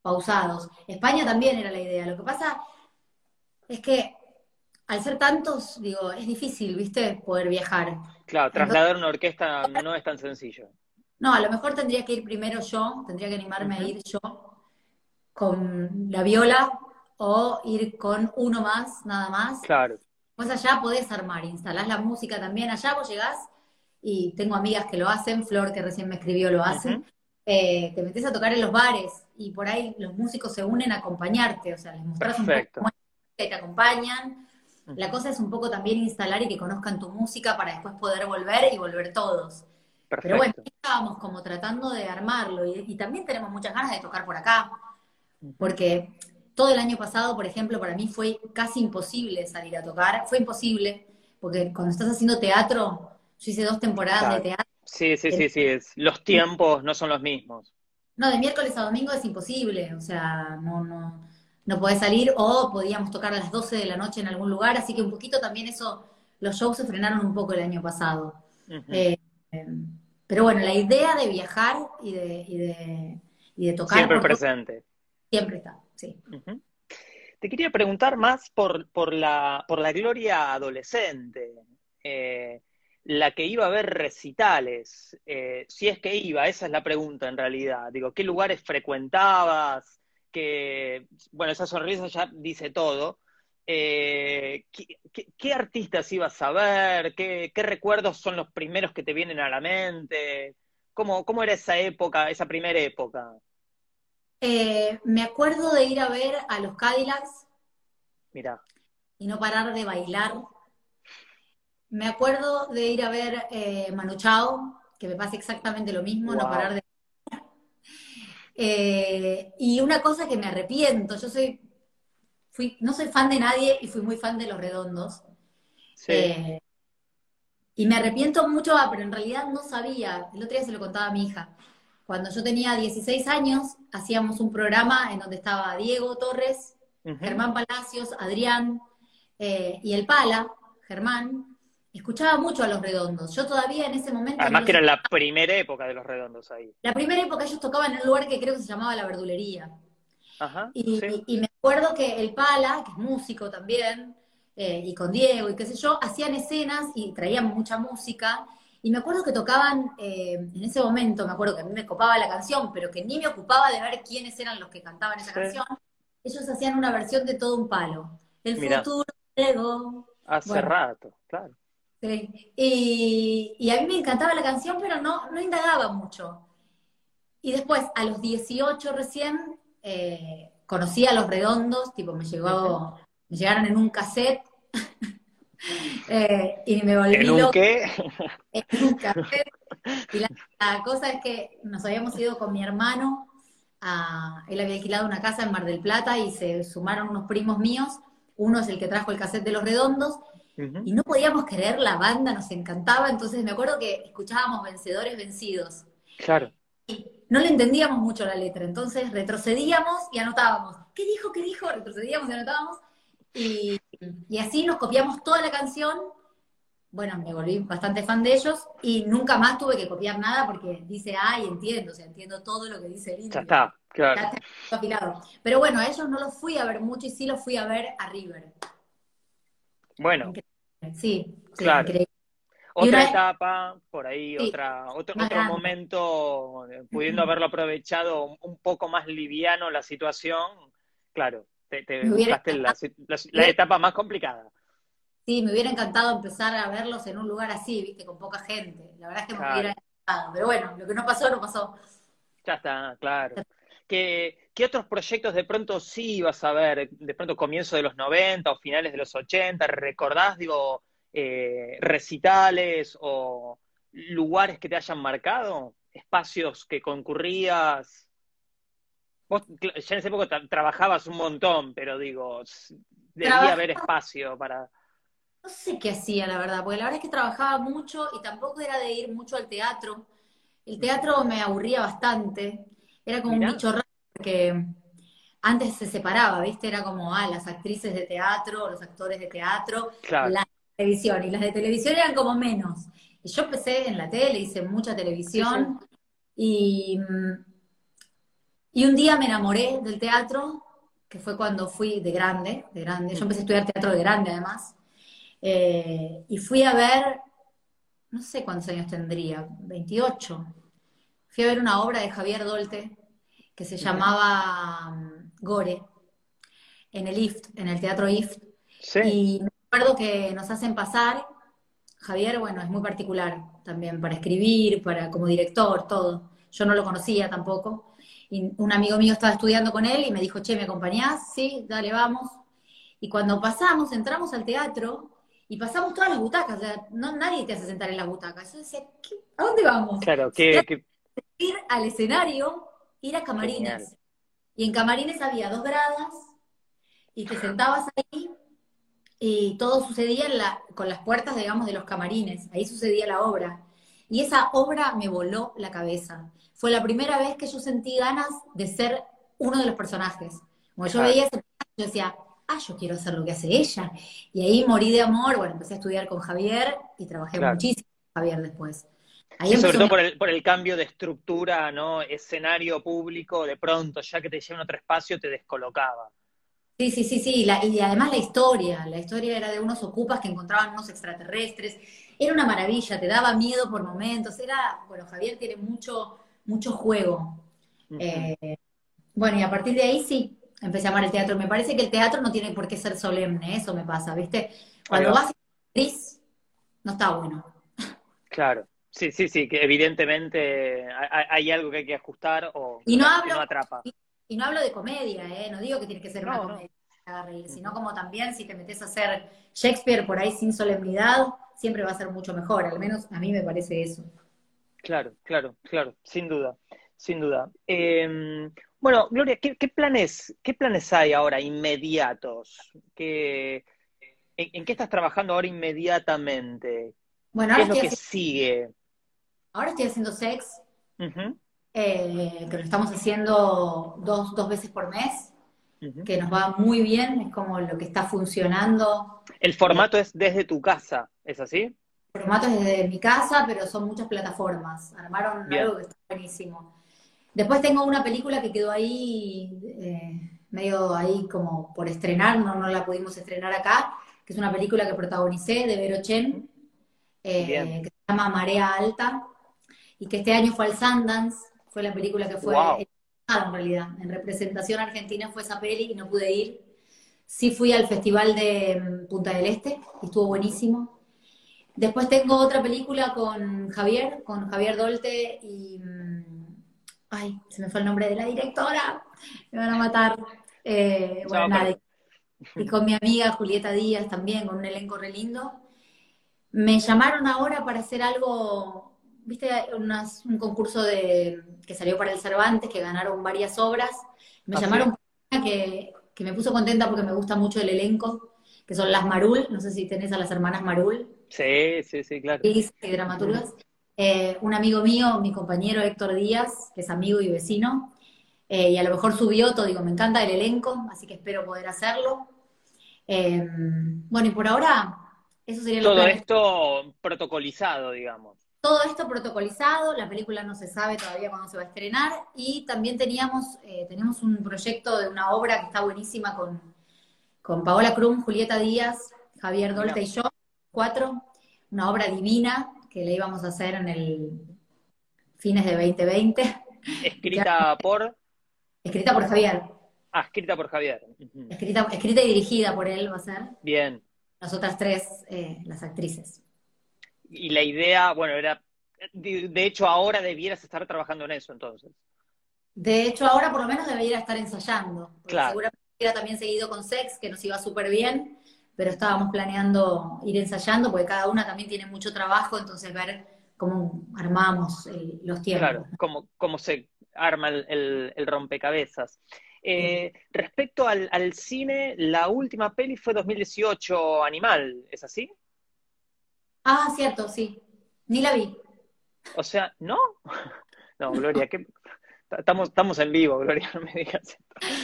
pausados. España también era la idea, lo que pasa es que al ser tantos, digo, es difícil, ¿viste? Poder viajar. Claro, trasladar una orquesta no es tan sencillo. No, a lo mejor tendría que ir primero yo, tendría que animarme a ir yo con la viola o ir con uno más, nada más. Claro, Pues allá podés armar, instalás la música también. Allá vos llegás y tengo amigas que lo hacen, Flor que recién me escribió lo hace. Eh, te metes a tocar en los bares y por ahí los músicos se unen a acompañarte, o sea, les mostrás un Perfecto. poco cómo es que te acompañan. La cosa es un poco también instalar y que conozcan tu música para después poder volver y volver todos. Pero bueno, perfecto. estábamos como tratando de armarlo y, y también tenemos muchas ganas de tocar por acá, porque todo el año pasado, por ejemplo, para mí fue casi imposible salir a tocar, fue imposible, porque cuando estás haciendo teatro, yo hice dos temporadas Claro. de teatro, Sí, sí, sí, sí, es, los tiempos no son los mismos. no, de miércoles a domingo es imposible, o sea, no, no, no podés salir, o podíamos tocar a las 12 de la noche en algún lugar, así que un poquito también eso, los shows se frenaron un poco el año pasado. Eh, pero bueno, la idea de viajar y de, y de, y de tocar. Siempre presente. siempre está, sí. Te quería preguntar más por, por la, por la Gloria adolescente, eh, la que iba a ver recitales, eh, si es que iba, esa es la pregunta en realidad. Digo, ¿qué lugares frecuentabas? Que, bueno, esa sonrisa ya dice todo. Eh, ¿qué, qué- qué artistas ibas a ver? ¿Qué, qué recuerdos son los primeros que te vienen a la mente? ¿Cómo, cómo era esa época, esa primera época? Eh, me acuerdo de ir a ver a los Cadillacs Mira, y no parar de bailar. Me acuerdo de ir a ver eh, Manu Chao, que me pasa exactamente lo mismo, no parar de Eh, y una cosa que me arrepiento, yo soy, fui, no soy fan de nadie y fui muy fan de Los Redondos. sí. Eh, y me arrepiento mucho, ah, pero en realidad no sabía, el otro día se lo contaba a mi hija. Cuando yo tenía 16 años, hacíamos un programa en donde estaba Diego Torres. Germán Palacios, Adrián eh, y el Pala, Germán, escuchaba mucho a Los Redondos. Yo todavía en ese momento... Además no que era la primera época de los redondos ahí. La primera época ellos tocaban en un lugar que creo que se llamaba La Verdulería. Ajá. Y, sí. y me acuerdo que el Pala, que es músico también, eh, y con Diego y qué sé yo, hacían escenas y traían mucha música. Y me acuerdo que tocaban, eh, en ese momento, me acuerdo que a mí me copaba la canción, pero que ni me ocupaba de ver quiénes eran los que cantaban esa Sí. canción. Ellos hacían una versión de todo un palo. El Mirá. futuro llegó. Hace Bueno. rato, claro. Sí. Y, y a mí me encantaba la canción, pero no, no indagaba mucho. Y después, a los 18 recién, eh, conocí a Los Redondos, tipo, me llegó, me llegaron en un cassette, eh, y me volví ¿En un loca qué? en un cassette. Y la, la cosa es que nos habíamos ido con mi hermano, a, él había alquilado una casa en Mar del Plata y se sumaron unos primos míos, uno es el que trajo el cassette de Los Redondos, Y no podíamos creer la banda, nos encantaba, entonces me acuerdo que escuchábamos Vencedores Vencidos. Claro. Y no le entendíamos mucho la letra, entonces retrocedíamos y anotábamos. ¿Qué dijo? ¿Qué dijo? Retrocedíamos y anotábamos. Y, y así nos copiamos toda la canción. Bueno, me volví bastante fan de ellos y nunca más tuve que copiar nada porque dice, ay, entiendo, o sea, entiendo todo lo que dice el indio. Ya está, claro. Ya está afilado. Pero bueno, a ellos no los fui a ver mucho y sí los fui a ver a River. Bueno, Sí, Claro. increíble. otra una- etapa, por ahí, Sí, otra, otro, otro momento, eh, pudiendo haberlo aprovechado un, poco más liviano la situación, claro, te, te buscaste la, la- la etapa más complicada. Sí, me hubiera encantado empezar a verlos en un lugar así, viste, con poca gente. La verdad es que me hubiera encantado. Pero bueno, lo que no pasó, no pasó. Ya está, claro. ¿Qué, qué otros proyectos de pronto sí ibas a ver? De pronto comienzo de los 90 o finales de los 80, ¿recordás, digo, eh, recitales o lugares que te hayan marcado? ¿Espacios que concurrías? Vos ya en época tra- trabajabas un montón, pero digo, debía Trabajaba- haber espacio para... No sé qué hacía, la verdad, porque la verdad es que trabajaba mucho y tampoco era de ir mucho al teatro. El teatro me aburría bastante. Era como Mirá. un bicho raro, porque antes se separaba, viste, era como, ah, las actrices de teatro, los actores de teatro, Claro, la televisión, y las de televisión eran como menos. Y yo empecé en la tele, hice mucha televisión, y, y un día me enamoré del teatro, que fue cuando fui de grande, de grande. Yo empecé a estudiar teatro de grande además, eh, y fui a ver, no sé cuántos años tendría, 28. Fui a ver una obra de Javier Dolte que se llamaba mm, Gore, en el IFT, en el teatro IFT. sí, Y me acuerdo que nos hacen pasar, Javier, bueno, es muy particular también para escribir, para como director, todo. Yo no lo conocía tampoco. Y un amigo mío estaba estudiando con él y me dijo, che, ¿me acompañás? Sí, dale, vamos. Y cuando pasamos, entramos al teatro y pasamos todas las butacas. O sea, no, nadie te hace sentar en las butacas. Yo decía, ¿qué- ¿a dónde vamos? claro, que- Ir al escenario, ir a camarines. Genial. Y en camarines había dos gradas y te sentabas ahí y todo sucedía en la- con las puertas, digamos, de los camarines. Ahí sucedía la obra. Y esa obra me voló la cabeza. Fue la primera vez que yo sentí ganas de ser uno de los personajes. Como yo veía ese personaje, yo decía, ah, yo quiero hacer lo que hace ella. Y ahí morí de amor. Bueno, empecé a estudiar con Javier y trabajé Claro. muchísimo con Javier después. Ahí sobre todo por el, por el cambio de estructura, ¿no? Escenario público, de pronto, ya que te llevan a otro espacio, te descolocaba. Sí, sí, sí, sí, la- y además la historia, la historia era de unos ocupas que encontraban unos extraterrestres, era una maravilla, te daba miedo por momentos, era, bueno, Javier tiene mucho, mucho juego. Eh, bueno, y a partir de ahí sí, empecé a amar el teatro. Me parece que el teatro no tiene por qué ser solemne, eso me pasa, ¿viste? Cuando va. vas actriz, no está bueno. Claro. Sí, sí, sí, que evidentemente hay, hay algo que hay que ajustar o Y no que hablo- no atrapa. Y no hablo de comedia, ¿eh? No digo que tiene que ser una No, no. comedia reír, sino como también si te metes a hacer Shakespeare por ahí sin solemnidad, siempre va a ser mucho mejor, al menos a mí me parece eso. Claro, claro, claro, sin duda, sin duda. Eh, bueno, Gloria, ¿qué, qué planes, qué planes hay ahora inmediatos? ¿Qué, en, en qué estás trabajando ahora inmediatamente? Bueno, ¿Qué ahora es lo que sigue? Ahora estoy haciendo sex, eh, que lo estamos haciendo dos, dos veces por mes, que nos va muy bien, es como lo que está funcionando. El formato es desde tu casa, ¿es así? El formato es desde mi casa, pero son muchas plataformas. Armaron Bien. algo que está buenísimo. Después tengo una película que quedó ahí, eh, medio ahí como por estrenar, no, no la pudimos estrenar acá, que es una película que protagonicé de Vero Chen, eh, que se llama Marea Alta, y que este año fue al Sundance, fue la película que fue Wow. en realidad, en representación argentina fue esa peli y no pude ir. Sí fui al Festival de mm, Punta del Este, y estuvo buenísimo. Después tengo otra película con Javier, con Javier Dolte y... mm, Ay, se me fue el nombre de la directora, me van a matar. Eh, bueno, No, nada, y con mi amiga Julieta Díaz también, con un elenco re lindo. Me llamaron ahora para hacer algo, viste, unas- un concurso de, que salió para el Cervantes, que ganaron varias obras. Me Ah, llamaron que, que me puso contenta porque me gusta mucho el elenco, que son las Marul, no sé si tenés a las hermanas Marul, Sí, sí, sí, claro. y dramaturgas. Eh, un amigo mío, mi compañero Héctor Díaz, que es amigo y vecino, eh, y a lo mejor subió todo, digo, me encanta el elenco, así que espero poder hacerlo. Eh, bueno, y por ahora, eso sería lo Todo que... esto protocolizado, digamos. Todo esto protocolizado, la película no se sabe todavía cuándo se va a estrenar, y también teníamos, eh, tenemos un proyecto de una obra que está buenísima con, con Paola Krum, Julieta Díaz, Javier Dolte y yo, cuatro, una obra divina que le íbamos a hacer en el fines de 2020, Escrita por. escrita por Javier, Ah, escrita por Javier. Escrita, escrita y dirigida por él va a ser, Bien. las otras tres, eh, las actrices. Y la idea, bueno, era. De, de hecho, ahora debieras estar trabajando en eso, entonces. De hecho, ahora por lo menos debería estar ensayando. Claro. Seguramente hubiera también seguido con Sex, que nos iba súper bien, pero estábamos planeando ir ensayando, porque cada una también tiene mucho trabajo, entonces ver cómo armamos el- los tiempos. Claro, cómo, cómo se arma el, el- el rompecabezas. Eh, respecto al, al cine, la última peli fue 2018, Animal, ¿es así? Ah, cierto, sí. Ni la vi. O sea, ¿no? No, Gloria, ¿qué? Estamos, estamos en vivo, Gloria, no me digas.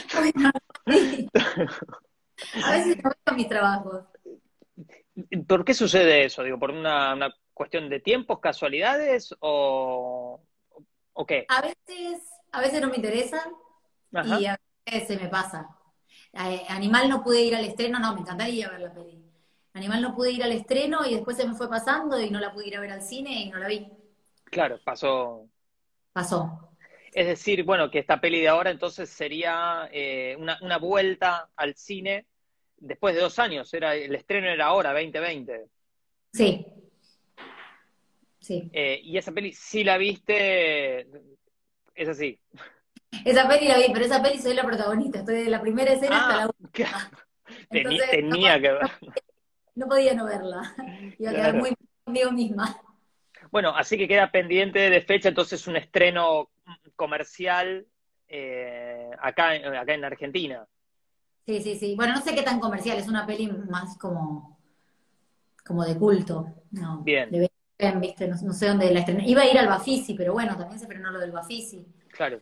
Sí. A veces no veo mis trabajos. ¿Por qué sucede eso? Digo, ¿por una, una cuestión de tiempos, casualidades o, o qué? A veces, a veces no me interesa Ajá. y a veces se me pasa. Eh, Animal no pude ir al estreno, no, me encantaría ver la peli. Animal no pude ir al estreno y después se me fue pasando y no la pude ir a ver al cine y no la vi. Claro, pasó. Pasó. Es decir, bueno, que esta peli de ahora entonces sería eh, una, una vuelta al cine después de dos años. Era, el estreno era ahora, 2020. Sí. Sí. Eh, y esa peli, si la viste, es así. Esa peli la vi, pero esa peli soy la protagonista. Estoy de la primera escena hasta la Ah, última. Teni- Entonces, tenía no, que ver. No podía no verla. Iba a quedar Claro. muy conmigo misma. Bueno, así que queda pendiente de fecha, entonces un estreno comercial eh, acá, en- acá en Argentina. Sí, sí, sí. Bueno, no sé qué tan comercial, es una peli más como, como de culto. No, Bien. de Belén, ¿viste? No, no sé dónde la estrené. Iba a ir al Bafisi, pero bueno, también se frenó lo del Bafisi. Claro.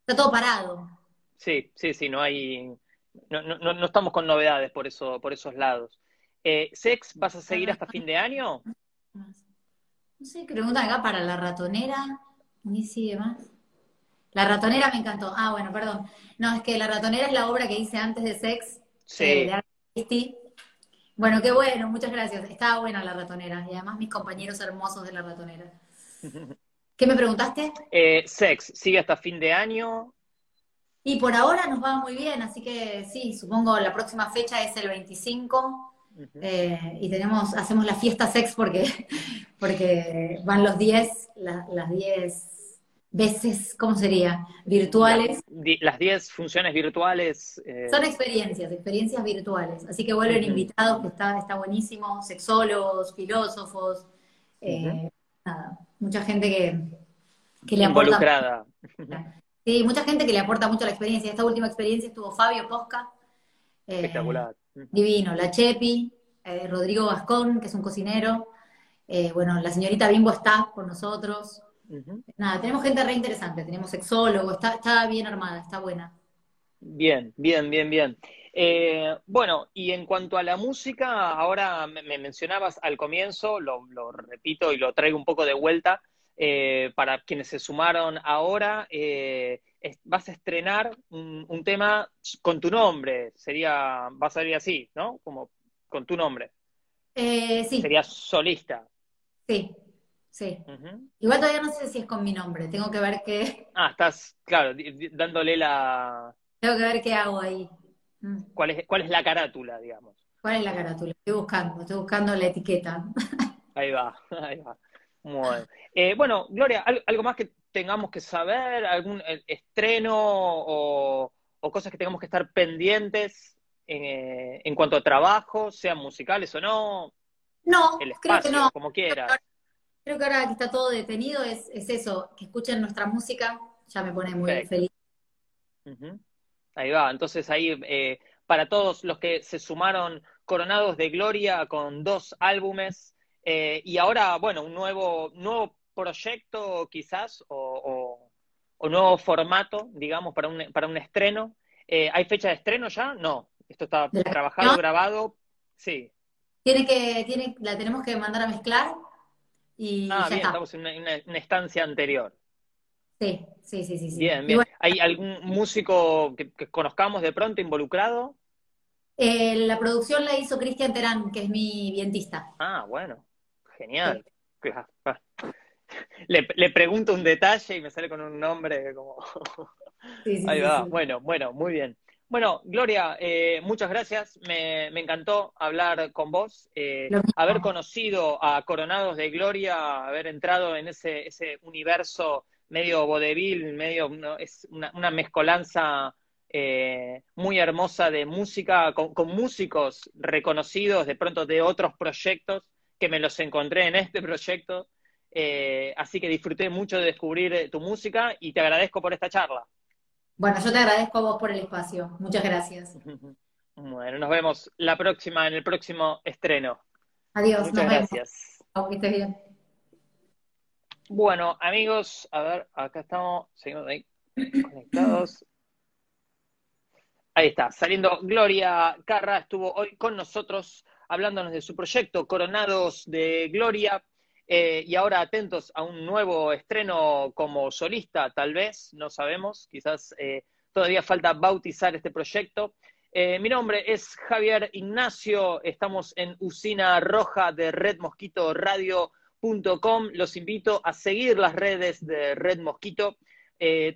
Está todo parado. Sí, sí, sí, no hay, no, no no estamos con novedades por eso, por esos lados. Eh, ¿Sex vas a seguir hasta fin de año? No sé, preguntan acá para la ratonera. Ni sigue más. La ratonera me encantó. Ah, bueno, perdón. No, es que La ratonera es la obra que hice antes de Sex. Sí. eh, de. Bueno, qué bueno, muchas gracias. Estaba buena la ratonera. Y además mis compañeros hermosos de la ratonera. ¿Qué me preguntaste? Eh, Sex, ¿sigue hasta fin de año? Y por ahora nos va muy bien, así que sí, supongo la próxima fecha es el 25. Eh, y tenemos, hacemos la fiesta sex porque, porque van los 10, la- las 10 veces, ¿cómo sería? Virtuales. Las 10 funciones virtuales. eh, Son experiencias, experiencias virtuales. Así que vuelven invitados, que está, está buenísimo, sexólogos, filósofos, eh, nada, mucha gente que, que le aporta. involucrada. Sí, mucha gente que le aporta mucho a la experiencia. Esta última experiencia estuvo Fabio Posca. eh, Espectacular. Divino, la Chepi, eh, Rodrigo Gascón, que es un cocinero. eh, bueno, la señorita Bimbo está con nosotros. Nada, tenemos gente re interesante, tenemos sexólogo, está, está bien armada, está buena. Bien, bien, bien, bien. Eh, bueno, y en cuanto a la música, ahora me, me mencionabas al comienzo, lo, lo repito y lo traigo un poco de vuelta, eh, para quienes se sumaron ahora, eh, vas a estrenar un, un tema con tu nombre, sería, va a salir así, ¿no? Como con tu nombre, Eh, sí, sería solista. sí, sí. Igual todavía no sé si es con mi nombre, tengo que ver qué, Ah, estás, claro, dándole la, tengo que ver qué hago ahí. Mm, cuál es, cuál es la carátula, digamos. ¿Cuál es la carátula? Estoy buscando, estoy buscando la etiqueta. Ahí va, ahí va. Bueno, Eh, bueno Gloria, ¿al- ¿algo más que tengamos que saber? ¿Algún eh, estreno o, o cosas que tengamos que estar pendientes en, eh, en cuanto a trabajo, sean musicales o no? No, El creo espacio, que no. como quieras. Creo que ahora que está todo detenido es, es eso, que escuchen nuestra música, ya me pone muy Perfecto. feliz. Ahí va, entonces ahí eh, para todos los que se sumaron coronados de gloria con dos álbumes eh, y ahora, bueno, un nuevo, nuevo proyecto quizás o, o- o nuevo formato, digamos, para un, para un estreno. Eh, ¿Hay fecha de estreno ya? No, esto está ¿De la trabajado, grabado, sí. Tiene que, tiene, la tenemos que mandar a mezclar y Ah, ya bien, está. estamos en una, una- una estancia anterior. Sí, sí, sí, sí. Bien, bien. bueno, ¿Hay algún músico que, que conozcamos de pronto involucrado? eh, la producción la hizo Cristian Terán, que es mi vientista. Ah, bueno, genial. Le, le pregunto un detalle y me sale con un nombre como... Sí, sí, Ahí va, sí. bueno, bueno, muy bien. Bueno, Gloria, eh, muchas gracias. Me, me encantó hablar con vos, eh, haber conocido a Coronados de Gloria, haber entrado en ese, ese universo medio vodevil, medio, no, es una, una mezcolanza eh, muy hermosa de música, con, con músicos reconocidos de pronto de otros proyectos, que me los encontré en este proyecto. Eh, así que disfruté mucho de descubrir eh, tu música y te agradezco por esta charla. Bueno, yo te agradezco a vos por el espacio. Muchas gracias. Bueno, nos vemos la próxima, en el próximo estreno. Adiós, Muchas nos vemos. gracias. Chao, que estés bien. Bueno, amigos, a ver, acá estamos, seguimos ahí conectados. Ahí está, saliendo Gloria Carra, estuvo hoy con nosotros hablándonos de su proyecto Coronados de Gloria. Eh, y ahora atentos a un nuevo estreno como solista, tal vez, no sabemos, quizás eh, todavía falta bautizar este proyecto. Eh, mi nombre es Javier Ignacio, estamos en Usina Roja de Red Mosquito Radio.com. Los invito a seguir las redes de Red Mosquito.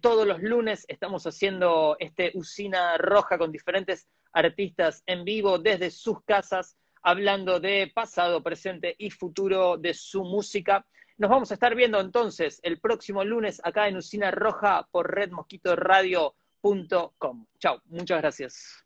Todos los lunes estamos haciendo este Usina Roja con diferentes artistas en vivo desde sus casas, hablando de pasado, presente y futuro de su música. Nos vamos a estar viendo entonces el próximo lunes acá en Usina Roja por redmosquitoradio.com. Chao, muchas gracias.